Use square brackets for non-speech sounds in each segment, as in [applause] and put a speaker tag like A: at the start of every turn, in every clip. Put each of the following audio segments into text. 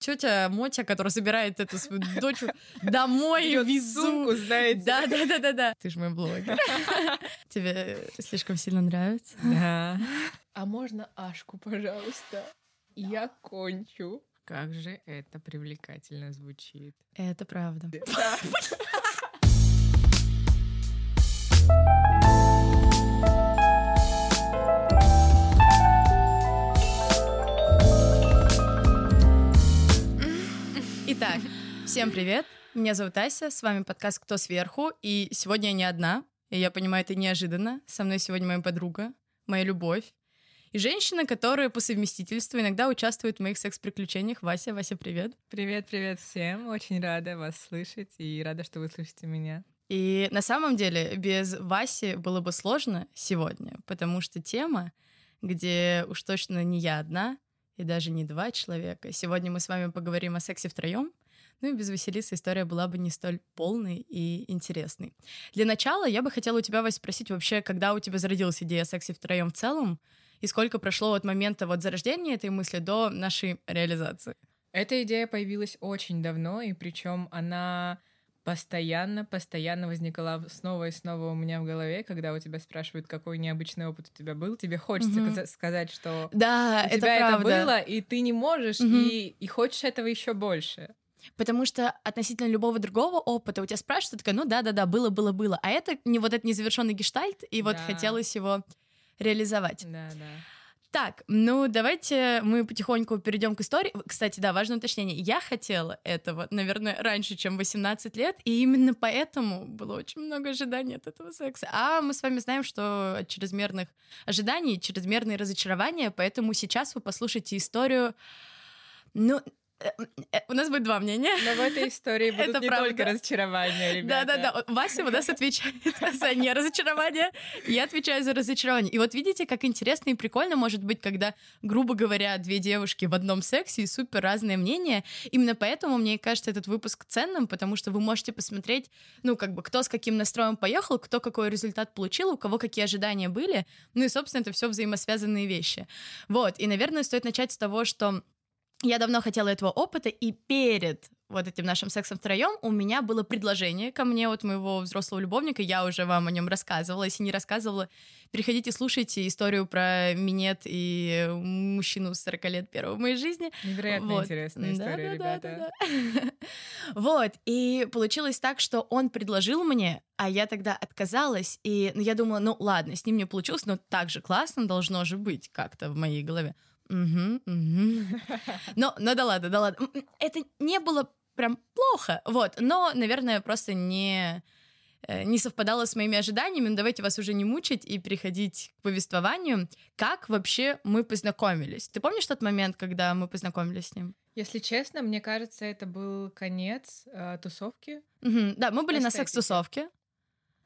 A: тетя Мотя, которая собирает эту свою дочь домой
B: Берёт
A: везу.
B: сумку, знаете.
A: Да, да, да, да, да. Ты же мой блогер. [laughs] Тебе слишком сильно нравится?
B: Да. [laughs] А можно Ашку, пожалуйста? Я кончу. Как же это привлекательно звучит.
A: Это правда. Итак, [laughs] всем привет. Меня зовут Ася, с вами подкаст «Кто сверху», и сегодня я не одна, и я понимаю, это неожиданно. Со мной сегодня моя подруга, моя любовь, и женщина, которая по совместительству иногда участвует в моих секс-приключениях. Вася, Вася, привет.
B: Привет, привет всем. Очень рада вас слышать и рада, что вы слышите меня.
A: И на самом деле без Васи было бы сложно сегодня, потому что тема, где уж точно не я одна, и даже не два человека. Сегодня мы с вами поговорим о сексе втроем. Ну и без Василисы история была бы не столь полной и интересной. Для начала я бы хотела у тебя, Вась, спросить вообще, когда у тебя зародилась идея о сексе втроем в целом, и сколько прошло от момента вот зарождения этой мысли до нашей реализации?
B: Эта идея появилась очень давно, и причем она постоянно, постоянно возникала снова и снова у меня в голове, когда у тебя спрашивают, какой необычный опыт у тебя был, тебе хочется
A: Мгм.
B: сказать, что
A: Да,
B: у
A: это
B: тебя это
A: правда.
B: было, и ты не можешь,
A: Мгм.
B: и, и хочешь этого еще больше.
A: Потому что относительно любого другого опыта у тебя спрашивают, ты такая, ну да-да-да, было-было-было. А это не вот этот незавершенный гештальт, и вот
B: Да.
A: хотелось его реализовать.
B: Да, да.
A: Так, ну давайте мы потихоньку перейдем к истории. Кстати, да, важное уточнение. Я хотела этого, наверное, раньше, чем 18 лет, и именно поэтому было очень много ожиданий от этого секса. А мы с вами знаем, что от чрезмерных ожиданий, чрезмерные разочарования, поэтому сейчас вы послушаете историю... Ну, у нас будет два мнения.
B: Но в этой истории [laughs] будут
A: Это
B: не
A: правда.
B: только разочарования, ребята.
A: Да-да-да, Вася у нас отвечает [laughs] за не разочарование, я отвечаю за разочарование. И вот видите, как интересно и прикольно может быть, когда, грубо говоря, две девушки в одном сексе и супер разные мнения. Именно поэтому, мне кажется, этот выпуск ценным, потому что вы можете посмотреть, ну, как бы, кто с каким настроем поехал, кто какой результат получил, у кого какие ожидания были. Ну и, собственно, это все взаимосвязанные вещи. Вот, и, наверное, стоит начать с того, что я давно хотела этого опыта, и перед вот этим нашим сексом втроем у меня было предложение ко мне от моего взрослого любовника, я уже вам о нем рассказывала, если не рассказывала, переходите, слушайте историю про минет и мужчину 40 лет первого в моей жизни.
B: Невероятно
A: Вот.
B: интересная история, ребята.
A: Да-да-да-да-да. [laughs] Вот, и получилось так, что он предложил мне, а я тогда отказалась, и ну, я думала, ну ладно, с ним не получилось, но так же классно должно же быть как-то в моей голове. Мгм, мгм. Но, но да ладно, да ладно. Это не было прям плохо, вот, но, наверное, просто не э, не совпадало с моими ожиданиями, но давайте вас уже не мучить и переходить к повествованию. Как вообще мы познакомились? Ты помнишь тот момент, когда мы познакомились с ним?
B: Если честно, мне кажется, это был конец э, тусовки.
A: Мгм. Да, мы были на
B: Эстетики.
A: секс-тусовке.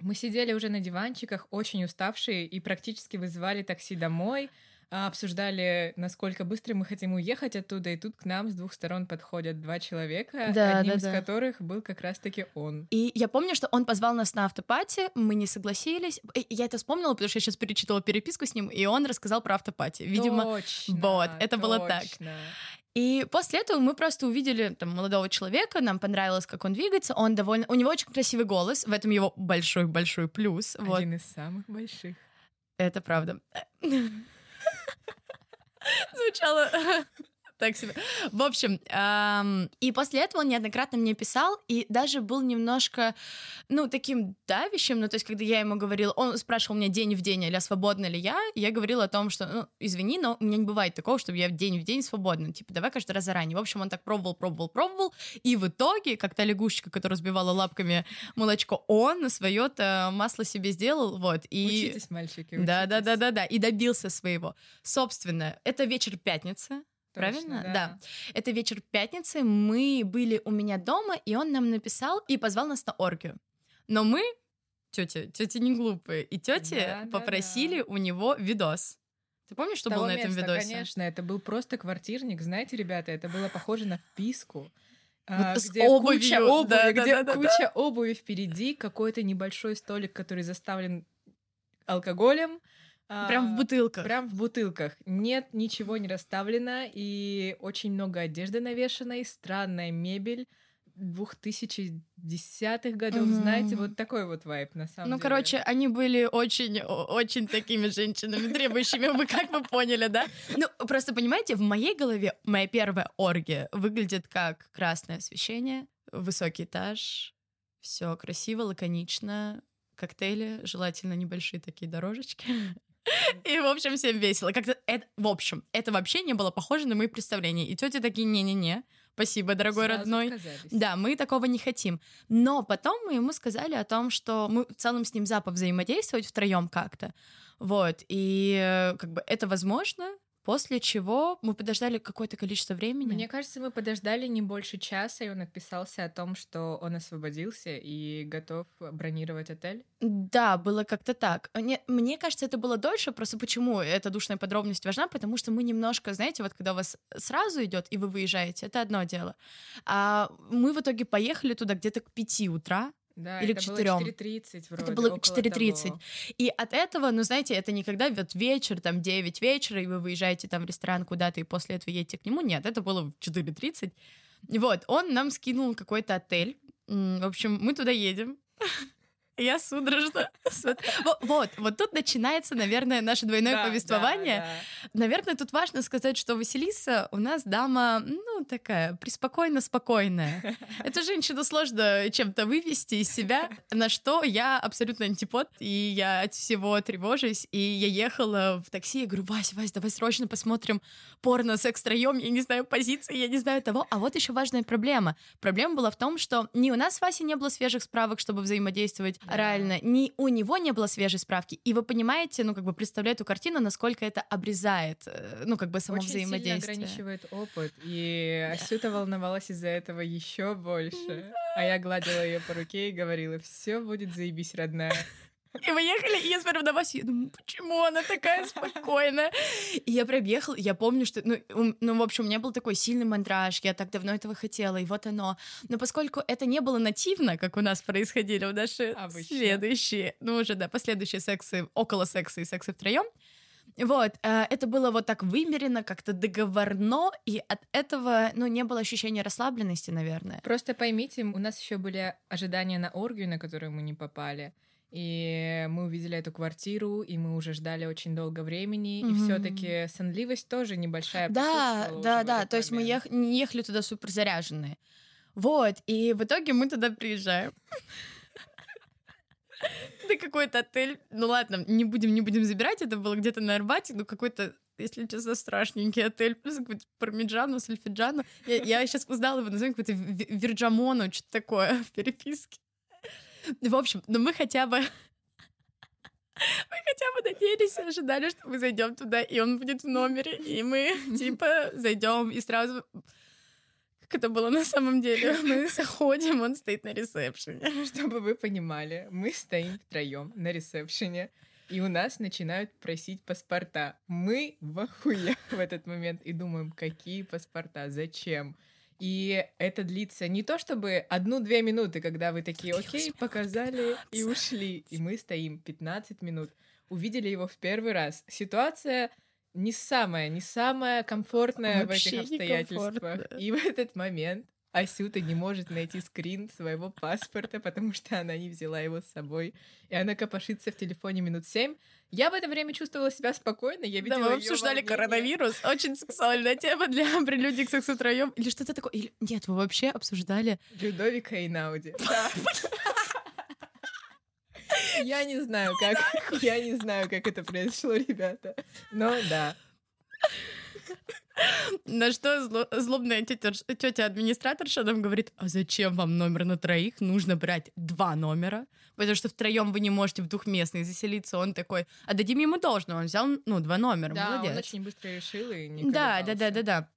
B: Мы сидели уже на диванчиках, очень уставшие, и практически вызывали такси домой, обсуждали, насколько быстро мы хотим уехать оттуда, и тут к нам с двух сторон подходят два человека,
A: Да,
B: одним
A: да,
B: из
A: да.
B: которых был как раз-таки он.
A: И я помню, что он позвал нас на автопати, мы не согласились. Я это вспомнила, потому что я сейчас перечитала переписку с ним, и он рассказал про автопати. Видимо,
B: Точно,
A: вот, это было так.
B: точно.
A: И после этого мы просто увидели там молодого человека, нам понравилось, как он двигается, он довольно... У него очень красивый голос, в этом его большой-большой плюс. Вот,
B: Один из самых больших.
A: это правда. [laughs] so, Zucella [laughs] так себе. В общем, ам, и после этого он неоднократно мне писал, и даже был немножко, ну, таким давящим, ну, то есть, когда я ему говорила, он спрашивал меня день в день, а свободна ли я, и я говорила о том, что, ну, извини, но у меня не бывает такого, чтобы я день в день свободна, типа, давай каждый раз заранее. В общем, он так пробовал, пробовал, пробовал, и в итоге, как та лягушечка, которая сбивала лапками молочко, он свое-то масло себе сделал, вот, и...
B: Учитесь, мальчики,
A: Да, да,
B: учитесь.
A: да, да, да. И добился своего. Собственно, это вечер пятницы.
B: Точно,
A: Правильно?
B: да.
A: Да. Это вечер пятницы. Мы были у меня дома, и он нам написал и позвал нас на оргию. Но мы, тетя, тети не глупые, и тети
B: Да, да,
A: попросили у него видос. Ты помнишь, что
B: Того
A: было на этом
B: места,
A: видосе?
B: конечно, это был просто квартирник. Знаете, ребята, это было похоже на вписку. а,
A: Вот с
B: где
A: обувью,
B: куча обуви,
A: да, да,
B: где
A: да, да,
B: куча обуви впереди, какой-то небольшой столик, который заставлен алкоголем,
A: Прям в бутылках.
B: Прям в бутылках. Нет, ничего не расставлено, и очень много одежды навешанной, странная мебель. 2010-х годов, mm-hmm. знаете, вот такой вот вайп на самом
A: ну,
B: деле.
A: Ну, короче, они были очень, очень такими женщинами, требующими, вы как бы поняли, да? Ну, просто понимаете, в моей голове моя первая оргия выглядит как красное освещение, высокий этаж, все красиво, лаконично, коктейли, желательно небольшие такие дорожечки. [laughs] И, в общем, всем весело. Как-то это, в общем, это вообще не было похоже на мои представления. И тети такие, не-не-не, спасибо, дорогой
B: Сразу
A: родной.
B: отказались.
A: Да, мы такого не хотим. Но потом мы ему сказали о том, что мы в целом с ним за взаимодействовать втроем как-то. Вот, и э, как бы это возможно, После чего мы подождали какое-то количество времени.
B: Мне кажется, мы подождали не больше часа, и он отписался о том, что он освободился и готов бронировать отель.
A: Да, было как-то так. Мне, мне кажется, это было дольше. Просто почему эта душная подробность важна? Потому что мы немножко, знаете, вот когда у вас сразу идет и вы выезжаете, это одно дело. А мы в итоге поехали туда где-то к пяти утра.
B: Да,
A: Или
B: это
A: к четырем.
B: было 4.30 вроде,
A: Это было
B: около
A: 4.30.
B: того.
A: И от этого, ну, знаете, это не когда вот вечер, там, 9 вечера, и вы выезжаете там в ресторан куда-то, и после этого едете к нему. Нет, это было в 4.30. Вот, он нам скинул какой-то отель. В общем, мы туда едем. Я судорожно. [laughs] Вот, вот тут начинается, наверное, наше двойное
B: Да,
A: повествование.
B: да, да.
A: Наверное, тут важно сказать, что Василиса у нас дама, ну, такая, преспокойно-спокойная. [laughs] Эту женщину сложно чем-то вывести из себя, на что я абсолютно антипод, и я от всего тревожусь, и я ехала в такси, и говорю, Вась, Вась, давай срочно посмотрим порно секс втроем, я не знаю позиции, я не знаю того. А вот еще важная проблема. Проблема была в том, что ни у нас с Васей не было свежих справок, чтобы взаимодействовать
B: Да.
A: реально, ни у него не было свежей справки. И вы понимаете, ну, как бы представляю эту картину, насколько это обрезает, э, ну, как бы само
B: Очень сильно
A: взаимодействие.
B: ограничивает опыт, и Асюта волновалась из-за этого еще больше. А я гладила ее по руке и говорила, все будет заебись, родная.
A: И мы ехали, и я смотрю на Васю, я думаю, почему она такая спокойная? И я прям ехала, я помню, что, ну, ну, в общем, у меня был такой сильный мандраж, я так давно этого хотела, и вот оно. Но поскольку это не было нативно, как у нас происходили в наши
B: Обычно.
A: следующие, ну, уже, да, последующие сексы, около секса и секса втроем, вот, э, это было вот так вымерено, как-то договорно, и от этого, ну, не было ощущения расслабленности, наверное.
B: Просто поймите, у нас еще были ожидания на оргию, на которую мы не попали. И мы увидели эту квартиру, и мы уже ждали очень долго времени. И
A: Мгм.
B: все-таки сонливость тоже небольшая
A: Да, да, да. То есть мы ех- не ехали туда супер заряженные. Вот, и в итоге мы туда приезжаем. [laughs] Это какой-то отель. Ну ладно, не будем, не будем забирать. Это было где-то на Арбате, ну какой-то, если честно, страшненький отель. Плюс какой-то пармиджану, сальфиджану. Я, я сейчас узнала его название, какой-то Ви- Вирджамону, что-то такое в переписке. В общем, ну мы хотя бы... [laughs] Мы хотя бы надеялись ожидали, что мы зайдем туда, и он будет в номере, и мы, [laughs] типа, зайдем и сразу... Как это было на самом деле? [laughs] Мы заходим, он стоит на ресепшене.
B: Чтобы вы понимали, мы стоим втроем на ресепшене, и у нас начинают просить паспорта. Мы в охуе в этот момент и думаем, какие паспорта, зачем? И это длится не то чтобы одну-две минуты, когда вы такие, окей, показали и ушли. И мы стоим 15 минут. Увидели его в первый раз. Ситуация не самая, не самая комфортная
A: Вообще
B: в этих обстоятельствах. И в этот момент Асюта не может найти скрин своего паспорта, потому что она не взяла его с собой. И она копошится в телефоне минут семь. Я в это время чувствовала себя спокойно. Я
A: Да,
B: видела
A: мы
B: её
A: обсуждали
B: волнение.
A: коронавирус. Очень сексуальная тема для [laughs] прелюдий к сексу втроем. Или что-то такое. Или... Нет, вы вообще обсуждали...
B: Людовика и Науди. [laughs] Да. Я не знаю, как, я не знаю, как это произошло, ребята. Но да.
A: На что зло- злобная тетя, тетя администраторша нам говорит, а зачем вам номер на троих? Нужно брать два номера, потому что втроем вы не можете в двухместный заселиться. Он такой, а дадим ему должное, он взял, ну, два номера,
B: Да,
A: молодец.
B: он очень быстро решил и не
A: Да, да, да, да, да.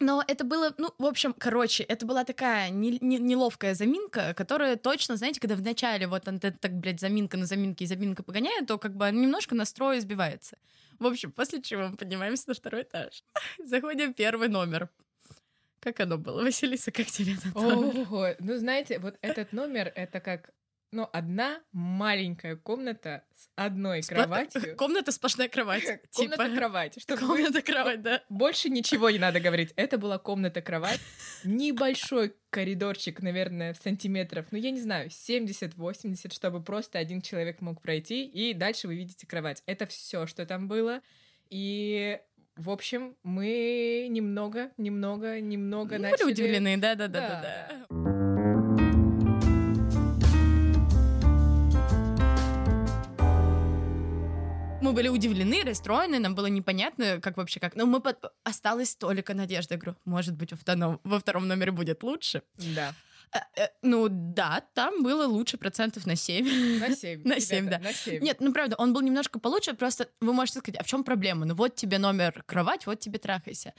A: Но это было, ну, в общем, короче, это была такая не- не- неловкая заминка, которая точно, знаете, когда вначале вот он так, блядь, заминка на заминке и заминка погоняет, то как бы немножко настрой сбивается. В общем, после чего мы поднимаемся на второй этаж. [laughs] Заходим в первый номер. Как оно было? [laughs] Василиса, как тебе этот номер?
B: Ого, ну знаете, вот этот номер, это как ну, одна маленькая комната с одной
A: Спла-
B: кроватью. [laughs]
A: Комната сплошная кровать.
B: Комната
A: Типа,
B: кровать. Вы-
A: комната кровать, да. [laughs]
B: Больше ничего не надо говорить. Это была комната кровать. Небольшой коридорчик, наверное, в сантиметров, ну, я не знаю, 70-80, чтобы просто один человек мог пройти, и дальше вы видите кровать. Это все, что там было. И, в общем, мы немного, немного, немного
A: Мы
B: начали...
A: были удивлены, да, Мы были удивлены, расстроены, нам было непонятно, как вообще как. Но мы под... осталась только надежда. Я говорю, может быть, во втором, во втором номере будет лучше.
B: Да,
A: Э, э, ну да, там было лучше процентов на 7.
B: на 7. [laughs]
A: На семь, да.
B: На 7.
A: Нет, ну правда, он был немножко получше, просто вы можете сказать, а в чем проблема? Ну вот тебе номер кровать, вот тебе трахайся.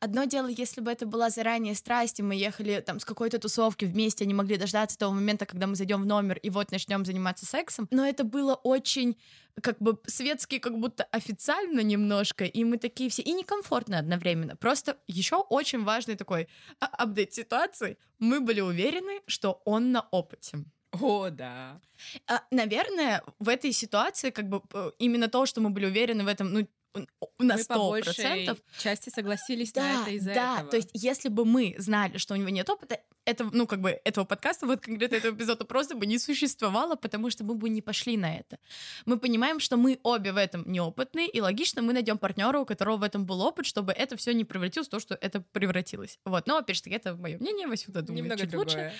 A: Одно дело, если бы это была заранее страсть, и мы ехали там с какой-то тусовки вместе, они могли дождаться того момента, когда мы зайдем в номер и вот начнем заниматься сексом. Но это было очень как бы светски, как будто официально немножко, и мы такие все, и некомфортно одновременно. Просто еще очень важный такой а- апдейт ситуации. Мы были уверены, что он на опыте.
B: О, да.
A: А, Наверное, в этой ситуации как бы э, именно то, что мы были уверены в этом, ну, на сто процентов.
B: части согласились на
A: Да,
B: это из-за
A: да,
B: этого.
A: то есть если бы мы знали, что у него нет опыта, это, ну, как бы, этого подкаста, вот конкретно этого эпизода просто бы не существовало, потому что мы бы не пошли на это. Мы понимаем, что мы обе в этом неопытные, и логично мы найдем партнера, у которого в этом был опыт, чтобы это все не превратилось в то, что это превратилось. Вот, но, опять же таки, это мое мнение, Васюта думает
B: Немного
A: чуть лучше.
B: другое.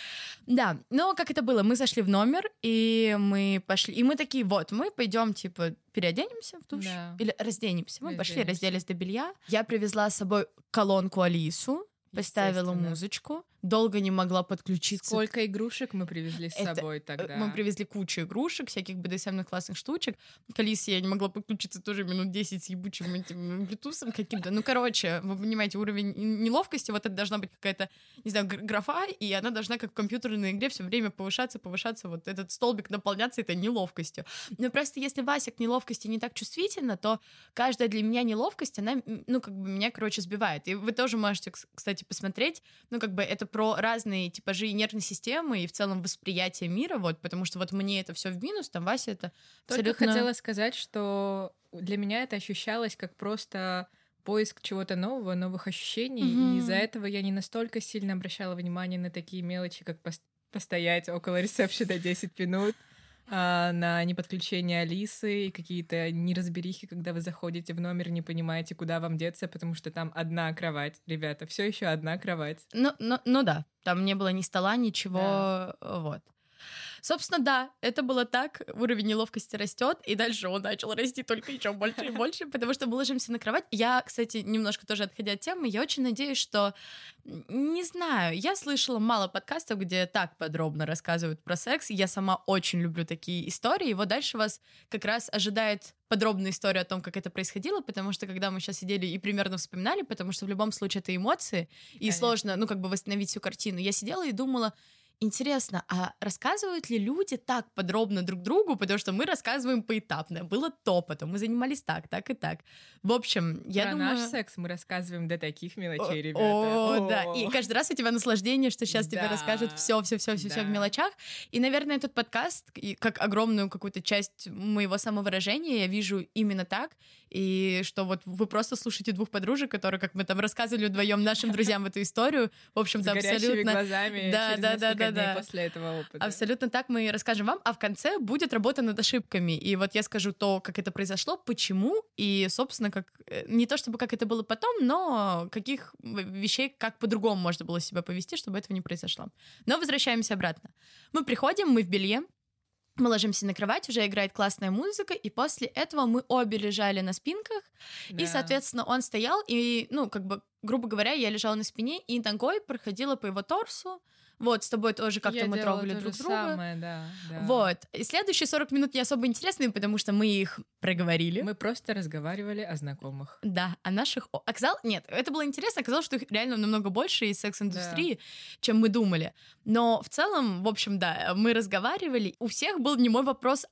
A: Да, но как это было? Мы зашли в номер, и мы пошли, и мы такие, вот, мы пойдем, типа, переоденемся в душ
B: Да.
A: или разденемся. Мы пошли,
B: Разденемся.
A: разделись до белья. Я привезла с собой колонку Алису, поставила музычку, долго не могла подключиться.
B: Сколько игрушек мы привезли с
A: Это,
B: собой
A: Э,
B: тогда?
A: Мы привезли кучу игрушек, всяких БДСМных классных штучек. К Алисе я не могла подключиться тоже минут 10 с ебучим этим блютусом каким-то. Ну, короче, вы понимаете, уровень неловкости, вот это должна быть какая-то, не знаю, гр- графа, и она должна, как в компьютерной игре, все время повышаться, повышаться, вот этот столбик наполняться этой неловкостью. Но просто если Вася к неловкости не так чувствительна, то каждая для меня неловкость, она, ну, как бы меня, короче, сбивает. И вы тоже можете, кс- кстати, посмотреть, ну, как бы это про разные типажи нервной системы и в целом восприятие мира, вот, потому что вот мне это все в минус, там Вася это
B: Только
A: абсолютно...
B: хотела сказать, что для меня это ощущалось как просто поиск чего-то нового, новых ощущений,
A: Мгм.
B: и из-за этого я не настолько сильно обращала внимание на такие мелочи, как пос- постоять около ресепшена 10 минут, а, на неподключение Алисы и какие-то неразберихи, когда вы заходите в номер, не понимаете, куда вам деться, потому что там одна кровать, ребята, все еще одна кровать.
A: Ну, ну, ну да, там не было ни стола, ничего, вот. Собственно, да, это было так, уровень неловкости растет, и дальше он начал расти только еще больше и больше, потому что мы ложимся на кровать. Я, кстати, немножко тоже отходя от темы, я очень надеюсь, что, не знаю, я слышала мало подкастов, где так подробно рассказывают про секс, я сама очень люблю такие истории, и вот дальше вас как раз ожидает подробная история о том, как это происходило, потому что когда мы сейчас сидели и примерно вспоминали, потому что в любом случае это эмоции, и
B: Конечно.
A: сложно, ну, как бы восстановить всю картину. Я сидела и думала, интересно, а рассказывают ли люди так подробно друг другу, потому что мы рассказываем поэтапно. Было то, потом мы занимались так, так и так. В общем, я
B: Про
A: думаю...
B: наш секс мы рассказываем до таких мелочей, ребята.
A: О, да. И каждый раз у тебя наслаждение, что сейчас тебе
B: Да.
A: расскажут все, все, все, все, все в
B: Да.
A: мелочах. И, наверное, этот подкаст, как огромную какую-то часть моего самовыражения, я вижу именно так. И что вот вы просто слушаете двух подружек, которые, как мы там рассказывали вдвоем нашим друзьям эту историю, в общем-то, абсолютно
B: глазами
A: Да, да, да,
B: несколько
A: да, да.
B: после этого опыта.
A: Абсолютно так мы и расскажем вам, а в конце будет работа над ошибками. И вот я скажу то, как это произошло, почему, и, собственно, как э, не то чтобы как это было потом, но каких вещей, как по-другому можно было себя повести, чтобы этого не произошло. Но возвращаемся обратно. Мы приходим, мы в белье, мы ложимся на кровать, уже играет классная музыка, и после этого мы обе лежали на спинках, и,
B: Да.
A: соответственно, он стоял, и, ну, как бы, грубо говоря, я лежала на спине, и ногой проходила по его торсу. Вот, с тобой тоже как-то мы трогали друг друга.
B: самое, да, да.
A: Вот. И следующие 40 минут не особо интересные, потому что мы их проговорили.
B: Мы просто разговаривали о знакомых.
A: Да, о наших... о- Оказалось... Нет, это было интересно. Оказалось, что их реально намного больше из секс-индустрии, чем мы думали. Но в целом, в общем, да, мы разговаривали. У всех был не мой вопрос,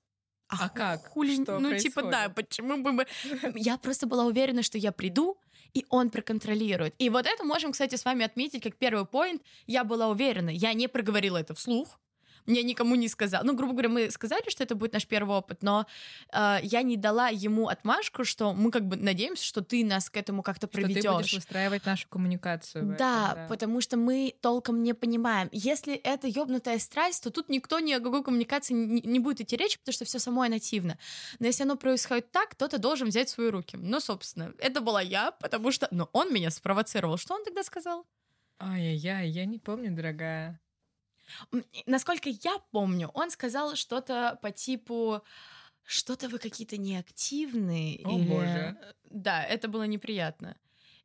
B: А как?
A: Хули...
B: Что
A: ну, типа, да,
B: происходит?
A: почему бы мы... Я просто была уверена, что я приду, и он проконтролирует. И вот это можем, кстати, с вами отметить как первый поинт. Я была уверена, я не проговорила это вслух, я никому не сказала. Ну, грубо говоря, мы сказали, что это будет наш первый опыт, но э, я не дала ему отмашку, что мы как бы надеемся, что ты нас к этому как-то проведешь.
B: Что ты будешь выстраивать нашу коммуникацию.
A: Да,
B: этом, да,
A: потому что мы толком не понимаем. Если это ёбнутая страсть, то тут никто ни о какой коммуникации не, не будет идти речь, потому что все самое нативно. Но если оно происходит так, кто-то должен взять свои руки. Ну, собственно, это была я, потому что... Но он меня спровоцировал. Что он тогда сказал?
B: Ай-яй-яй, я не помню, дорогая.
A: Насколько я помню, он сказал что-то по типу что-то вы какие-то неактивные.
B: О,
A: или...
B: боже.
A: Да, это было неприятно.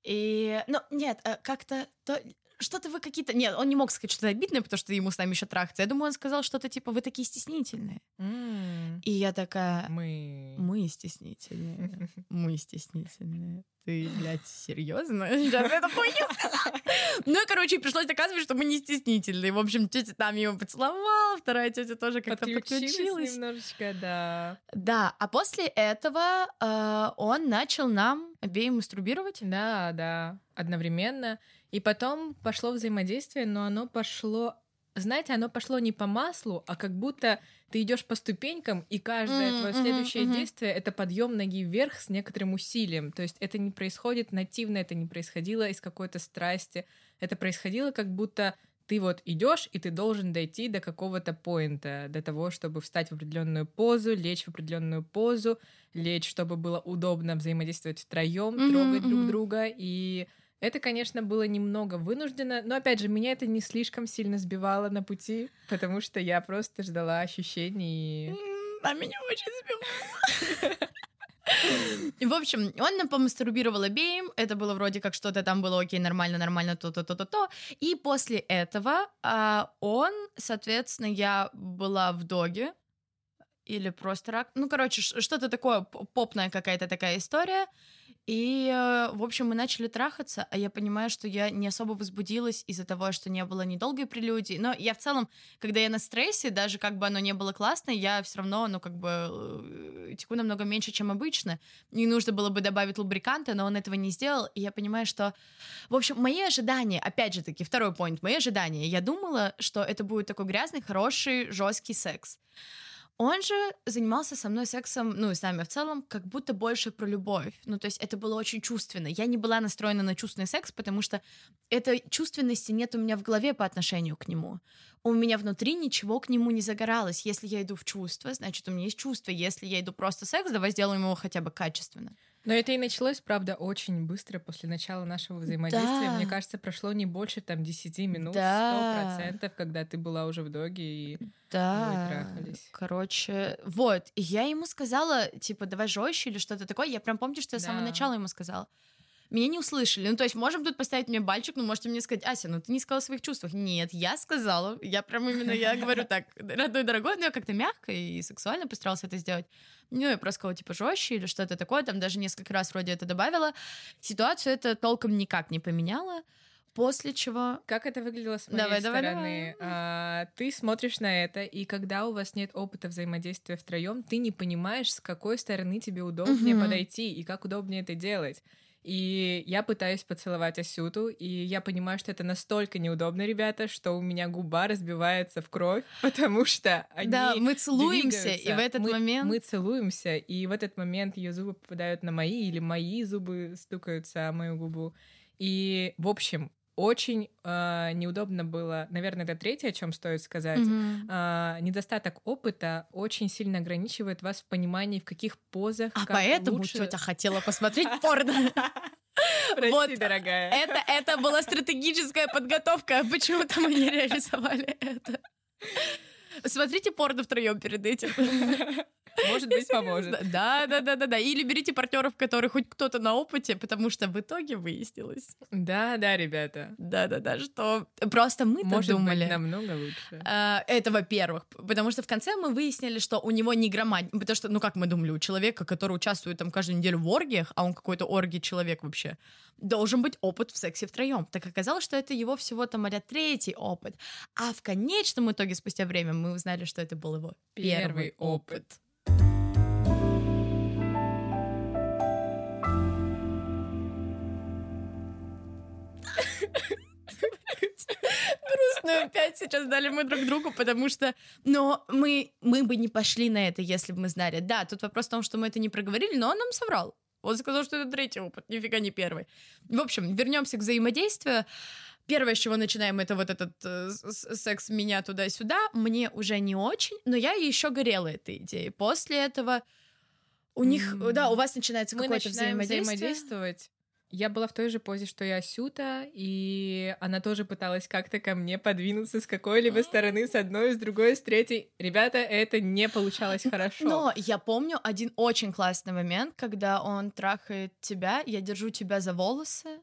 A: И, ну, нет, э, как-то то, что-то вы какие-то... Нет, он не мог сказать что-то обидное, потому что ему с нами еще трахаться. Я думаю, он сказал что-то типа, вы такие стеснительные.
B: М,
A: И я такая,
B: Мы...
A: мы стеснительные, [laughs] мы стеснительные. Ты, блядь, серьезно? Сейчас [laughs] это сказала. [laughs] Ну и, короче, пришлось доказывать, что мы не стеснительные. В общем, тетя там его поцеловала, вторая тетя тоже как-то
B: Подключилась
A: подключилась.
B: немножечко, да.
A: Да, а после этого э, он начал нам обеим мастурбировать.
B: Да, да, одновременно. И потом пошло взаимодействие, но оно пошло, знаете, оно пошло не по маслу, а как будто ты идешь по ступенькам, и каждое
A: М,
B: твое следующее
A: мгм.
B: действие это подъем ноги вверх с некоторым усилием. То есть это не происходит нативно, это не происходило из какой-то страсти. Это происходило как будто ты вот идешь, и ты должен дойти до какого-то поинта, до того, чтобы встать в определенную позу, лечь в определенную позу, лечь, чтобы было удобно взаимодействовать втроем,
A: Мгм,
B: трогать друг
A: мгм.
B: друга. И это, конечно, было немного вынуждено, но опять же, меня это не слишком сильно сбивало на пути, потому что я просто ждала ощущений.
A: А меня очень сбивало. В общем, он нам помастурбировал обеим. Это было вроде как что-то там было окей, нормально, нормально, то-то, то-то, то. И после этого а, он, соответственно, я была в доге. Или просто рак. Ну, короче, что-то такое, попная какая-то такая история. И, э, в общем, мы начали трахаться, а я понимаю, что я не особо возбудилась из-за того, что не было недолгой прелюдии. Но я в целом, когда я на стрессе, даже как бы оно не было классно, я все равно, ну, как бы э, теку намного меньше, чем обычно. И нужно было бы добавить лубриканта, но он этого не сделал. И я понимаю, что... В общем, мои ожидания, опять же таки, второй поинт, мои ожидания. Я думала, что это будет такой грязный, хороший, жесткий секс. Он же занимался со мной сексом, ну и с нами в целом, как будто больше про любовь. Ну, то есть это было очень чувственно. Я не была настроена на чувственный секс, потому что этой чувственности нет у меня в голове по отношению к нему. У меня внутри ничего к нему не загоралось. Если я иду в чувство, значит, у меня есть чувство. Если я иду просто секс, давай сделаем его хотя бы качественно.
B: Но это и началось, правда, очень быстро после начала нашего взаимодействия.
A: Да.
B: Мне кажется, прошло не больше там 10 минут,
A: Да.
B: 100%, когда ты была уже в доге и
A: Да.
B: Вы трахались.
A: Короче, вот. И я ему сказала, типа, давай жестче или что-то такое. Я прям помню, что я с самого
B: Да.
A: начала ему сказала. Меня не услышали. Ну, то есть, можем тут поставить мне бальчик, но можете мне сказать, Ася, ну ты не сказала о своих чувствах. Нет, я сказала. Я прям именно, я говорю так, [laughs] родной дорогой, но я как-то мягко и сексуально постарался это сделать. Ну, я просто сказала, типа, жестче или что-то такое. Там даже несколько раз вроде это добавила. Ситуацию это толком никак не поменяла. После чего...
B: Как это выглядело с моей
A: Давай, давай,
B: стороны? А, ты смотришь на это, и когда у вас нет опыта взаимодействия втроем, ты не понимаешь, с какой стороны тебе удобнее
A: Мгм.
B: подойти и как удобнее это делать. И я пытаюсь поцеловать Асюту, и я понимаю, что это настолько неудобно, ребята, что у меня губа разбивается в кровь, [laughs] потому что они
A: да, мы целуемся, и
B: двигаются.
A: в этот
B: мы,
A: момент...
B: Мы целуемся, и в этот момент ее зубы попадают на мои, или мои зубы стукаются о мою губу. И, в общем, очень э, неудобно было, наверное, это третье, о чем стоит сказать.
A: Мгм.
B: А, недостаток опыта очень сильно ограничивает вас в понимании, в каких позах.
A: А
B: как
A: поэтому
B: лучше-
A: тетя хотела посмотреть [laughs] порно.
B: Прости,
A: Вот,
B: дорогая.
A: Это, это была стратегическая подготовка. а Почему-то мы не реализовали это. Смотрите порно втроем перед этим. [laughs]
B: Может быть, поможет.
A: Да, да, да, да, да. Или берите партнеров, которые хоть кто-то на опыте, потому что в итоге выяснилось.
B: Да, да, ребята.
A: Да, да, да, что просто мы
B: Может
A: думали.
B: быть, намного лучше.
A: А, Это, во-первых. Потому что в конце мы выяснили, что у него не громадь. Потому что, ну как мы думали, у человека, который участвует там каждую неделю в оргиях, а он какой-то орги человек вообще, должен быть опыт в сексе втроем. Так оказалось, что это его всего там а третий опыт. А в конечном итоге, спустя время, мы узнали, что это был его первый,
B: Первый опыт.
A: Огромную опять сейчас дали мы друг другу, потому что... Но мы, мы бы не пошли на это, если бы мы знали. Да, тут вопрос в том, что мы это не проговорили, но он нам соврал. Он сказал, что это третий опыт, нифига не первый. В общем, вернемся к взаимодействию. Первое, с чего начинаем, это вот этот э, секс меня туда-сюда. Мне уже не очень, но я еще горела этой идеей. После этого у них, mm-hmm. да, у вас начинается какое-то взаимодействие.
B: взаимодействовать. Я была в той же позе, что и Асюта, и она тоже пыталась как-то ко мне подвинуться с какой-либо стороны, с одной, с другой, с третьей. Ребята, это не получалось хорошо.
A: Но я помню один очень классный момент, когда он трахает тебя, я держу тебя за волосы,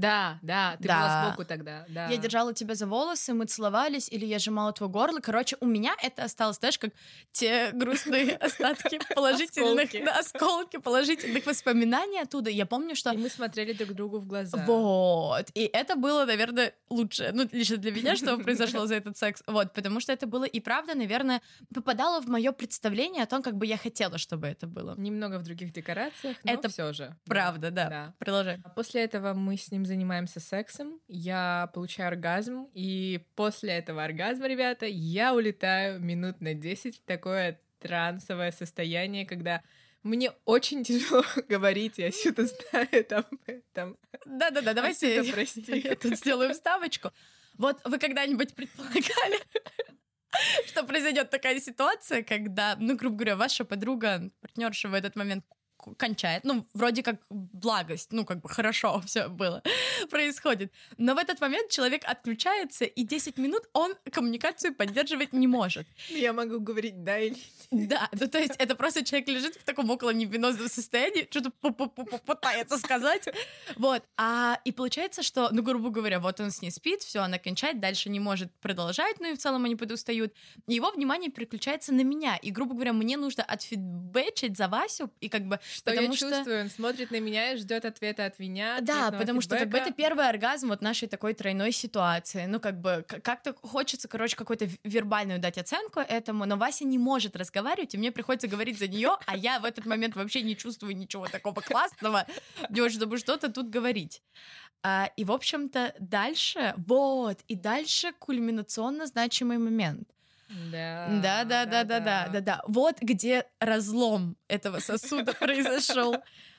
B: да, да, ты да. была сбоку тогда, да.
A: Я держала тебя за волосы, мы целовались, или я сжимала твое горло. Короче, у меня это осталось, знаешь, как те грустные [laughs] остатки положительных, осколки положительных воспоминаний оттуда. Я помню, что...
B: И мы смотрели друг другу в глаза.
A: Вот. И это было, наверное, лучше, ну, лично для меня, что произошло за этот секс. Вот, потому что это было и правда, наверное, попадало в мое представление о том, как бы я хотела, чтобы это было.
B: Немного в других декорациях, но это все же.
A: Правда, да. да. Продолжай.
B: А после этого мы с ним занимаемся сексом, я получаю оргазм, и после этого оргазма, ребята, я улетаю минут на 10 в такое трансовое состояние, когда мне очень [laughs] тяжело [laughs] говорить, я сюда знаю об этом.
A: Да-да-да, давайте
B: прости.
A: я тут сделаю вставочку. Вот вы когда-нибудь предполагали, [laughs] что произойдет такая ситуация, когда, ну, грубо говоря, ваша подруга, партнерша в этот момент кончает. Ну, вроде как благость, ну, как бы хорошо [laughs] все было, [laughs] происходит. Но в этот момент человек отключается, и 10 минут он коммуникацию поддерживать не может.
B: Я могу говорить да или
A: нет. Да, ну, то есть это просто человек лежит в таком около невинозном состоянии, что-то пытается сказать. Вот. А, и получается, что, ну, грубо говоря, вот он с ней спит, все, она кончает, дальше не может продолжать, ну и в целом они подустают. Его внимание переключается на меня, и, грубо говоря, мне нужно отфидбэчить за Васю, и как бы
B: что потому я чувствую, что... он смотрит на меня и ждет ответа от меня.
A: Да, потому что как бы это первый оргазм вот нашей такой тройной ситуации. Ну, как бы как-то хочется, короче, какую-то вербальную дать оценку этому, но Вася не может разговаривать, и мне приходится говорить за нее, а я в этот момент вообще не чувствую ничего такого классного, чтобы что-то тут говорить. А, и, в общем-то, дальше, вот, и дальше кульминационно значимый момент.
B: Да,
A: да, да, да, да, да, да, да. Вот где разлом этого сосуда произошел.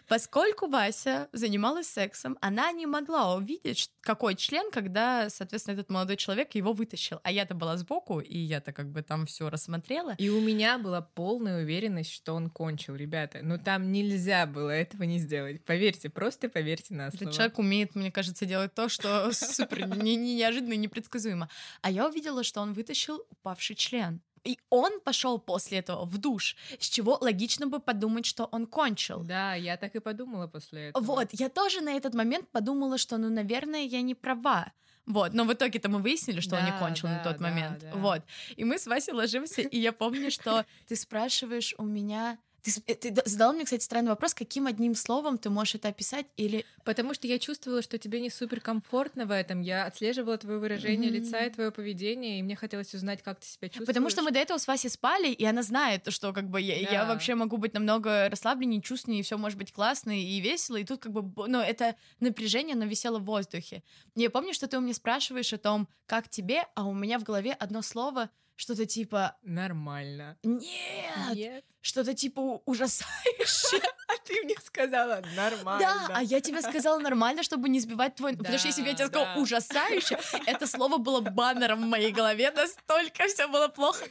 A: Поскольку Вася занималась сексом, она не могла увидеть, какой член, когда, соответственно, этот молодой человек его вытащил. А я-то была сбоку, и я-то как бы там все рассмотрела.
B: И у меня была полная уверенность, что он кончил, ребята. Но там нельзя было этого не сделать. Поверьте, просто поверьте на слово.
A: Этот человек умеет, мне кажется, делать то, что [laughs] супер неожиданно и непредсказуемо. А я увидела, что он вытащил упавший член. И он пошел после этого в душ, с чего логично бы подумать, что он кончил.
B: Да, я так и подумала после этого.
A: Вот, я тоже на этот момент подумала, что, ну, наверное, я не права. Вот, но в итоге-то мы выяснили, что да, он не кончил да, на тот да, момент. Да. Вот. И мы с Васей ложимся, и я помню, что [laughs] ты спрашиваешь у меня, ты, э, ты задал мне, кстати, странный вопрос, каким одним словом ты можешь это описать или...
B: Потому что я чувствовала, что тебе не супер комфортно в этом. Я отслеживала твое выражение mm-hmm. лица и твое поведение, и мне хотелось узнать, как ты себя чувствуешь.
A: Потому что мы до этого с Васей спали, и она знает, что как бы я, да. я вообще могу быть намного расслабленнее, чувственнее, и все может быть классно и весело, и тут как бы, ну, это напряжение, оно висело в воздухе. Я помню, что ты у меня спрашиваешь о том, как тебе, а у меня в голове одно слово — что-то типа...
B: Нормально.
A: Нет! Нет. Что-то типа ужасающее. [laughs]
B: А ты мне сказала нормально.
A: Да, а я тебе сказала нормально, чтобы не сбивать твой... Потому что если бы я тебе сказала ужасающе, это слово было баннером в моей голове, настолько все было плохо.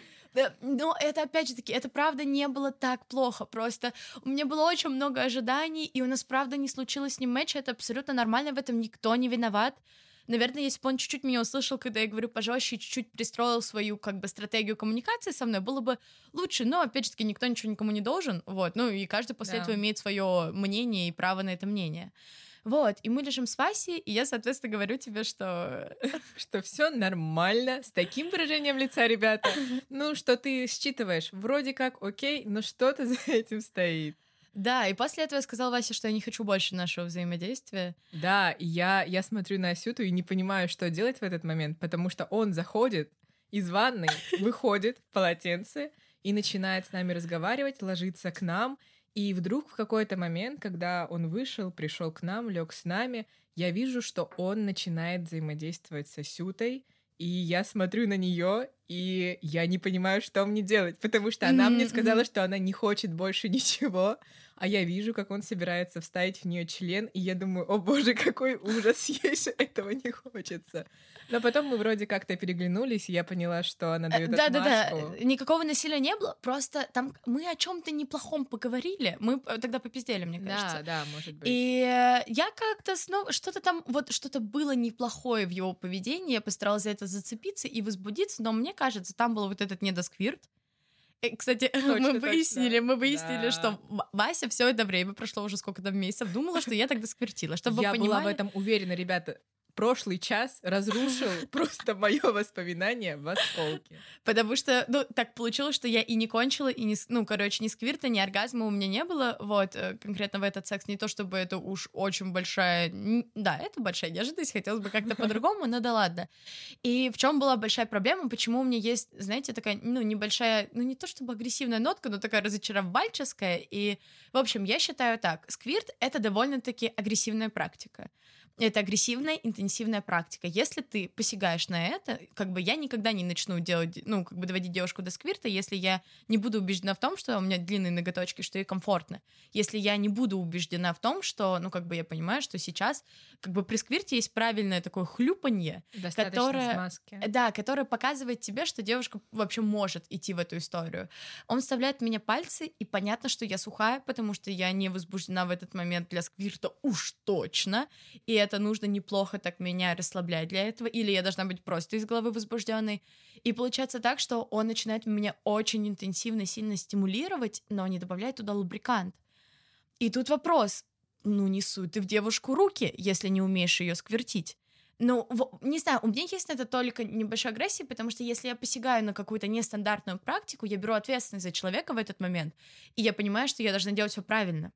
A: Но это, опять же таки, это правда не было так плохо. Просто у меня было очень много ожиданий, и у нас правда не случилось с ним матча. Это абсолютно нормально, в этом никто не виноват. Наверное, если бы он чуть-чуть меня услышал, когда я говорю пожестче, чуть-чуть пристроил свою как бы стратегию коммуникации со мной, было бы лучше. Но, опять же таки, никто ничего никому не должен. Вот. Ну, и каждый после да. этого имеет свое мнение и право на это мнение. Вот, и мы лежим с Васей, и я, соответственно, говорю тебе, что... [laughs]
B: Что все нормально, с таким выражением лица, ребята. [laughs] Ну, что ты считываешь, вроде как окей, но что-то за этим стоит.
A: Да, и после этого я сказала Васе, что я не хочу больше нашего взаимодействия.
B: Да, и я, я смотрю на Асюту и не понимаю, что делать в этот момент, потому что он заходит из ванной, [laughs] выходит в полотенце и начинает с нами разговаривать, ложится к нам, и вдруг в какой-то момент, когда он вышел, пришел к нам, лег с нами, я вижу, что он начинает взаимодействовать с Асютой, и я смотрю на нее, и я не понимаю, что мне делать, потому что она мне сказала, что она не хочет больше [laughs] ничего, а я вижу, как он собирается вставить в нее член, и я думаю, о боже, какой ужас, [laughs] ей же этого не хочется. Но потом мы вроде как-то переглянулись, и я поняла, что она дает
A: да, да, да, никакого насилия не было, просто там мы о чем-то неплохом поговорили, мы э, тогда попиздели, мне кажется.
B: Да, да, может быть.
A: И э, я как-то снова что-то там, вот что-то было неплохое в его поведении, я постаралась за это зацепиться и возбудиться, но мне кажется, там был вот этот недосквирт, Э, кстати, [laughs] точно, мы выяснили, точно. мы выяснили, да. что Вася все это время прошло уже сколько там месяцев, думала, что я тогда сквертила. Чтобы
B: я
A: вы понимали...
B: была в этом уверена, ребята прошлый час разрушил [laughs] просто мое воспоминание в осколке.
A: Потому что, ну, так получилось, что я и не кончила, и не, ну, короче, ни сквирта, ни оргазма у меня не было, вот, э, конкретно в этот секс, не то чтобы это уж очень большая, да, это большая неожиданность, хотелось бы как-то [laughs] по-другому, но да ладно. И в чем была большая проблема, почему у меня есть, знаете, такая, ну, небольшая, ну, не то чтобы агрессивная нотка, но такая разочаровальческая, и, в общем, я считаю так, сквирт — это довольно-таки агрессивная практика это агрессивная, интенсивная практика. Если ты посягаешь на это, как бы я никогда не начну делать, ну, как бы доводить девушку до сквирта, если я не буду убеждена в том, что у меня длинные ноготочки, что ей комфортно. Если я не буду убеждена в том, что, ну, как бы я понимаю, что сейчас, как бы при сквирте есть правильное такое хлюпанье, которое,
B: смазки.
A: да, которое показывает тебе, что девушка вообще может идти в эту историю. Он вставляет в меня пальцы, и понятно, что я сухая, потому что я не возбуждена в этот момент для сквирта уж точно, и это нужно неплохо так меня расслаблять для этого, или я должна быть просто из головы возбужденной. И получается так, что он начинает меня очень интенсивно, сильно стимулировать, но не добавляет туда лубрикант. И тут вопрос, ну не суй ты в девушку руки, если не умеешь ее сквертить. Ну, не знаю, у меня есть на это только небольшая агрессия, потому что если я посягаю на какую-то нестандартную практику, я беру ответственность за человека в этот момент, и я понимаю, что я должна делать все правильно.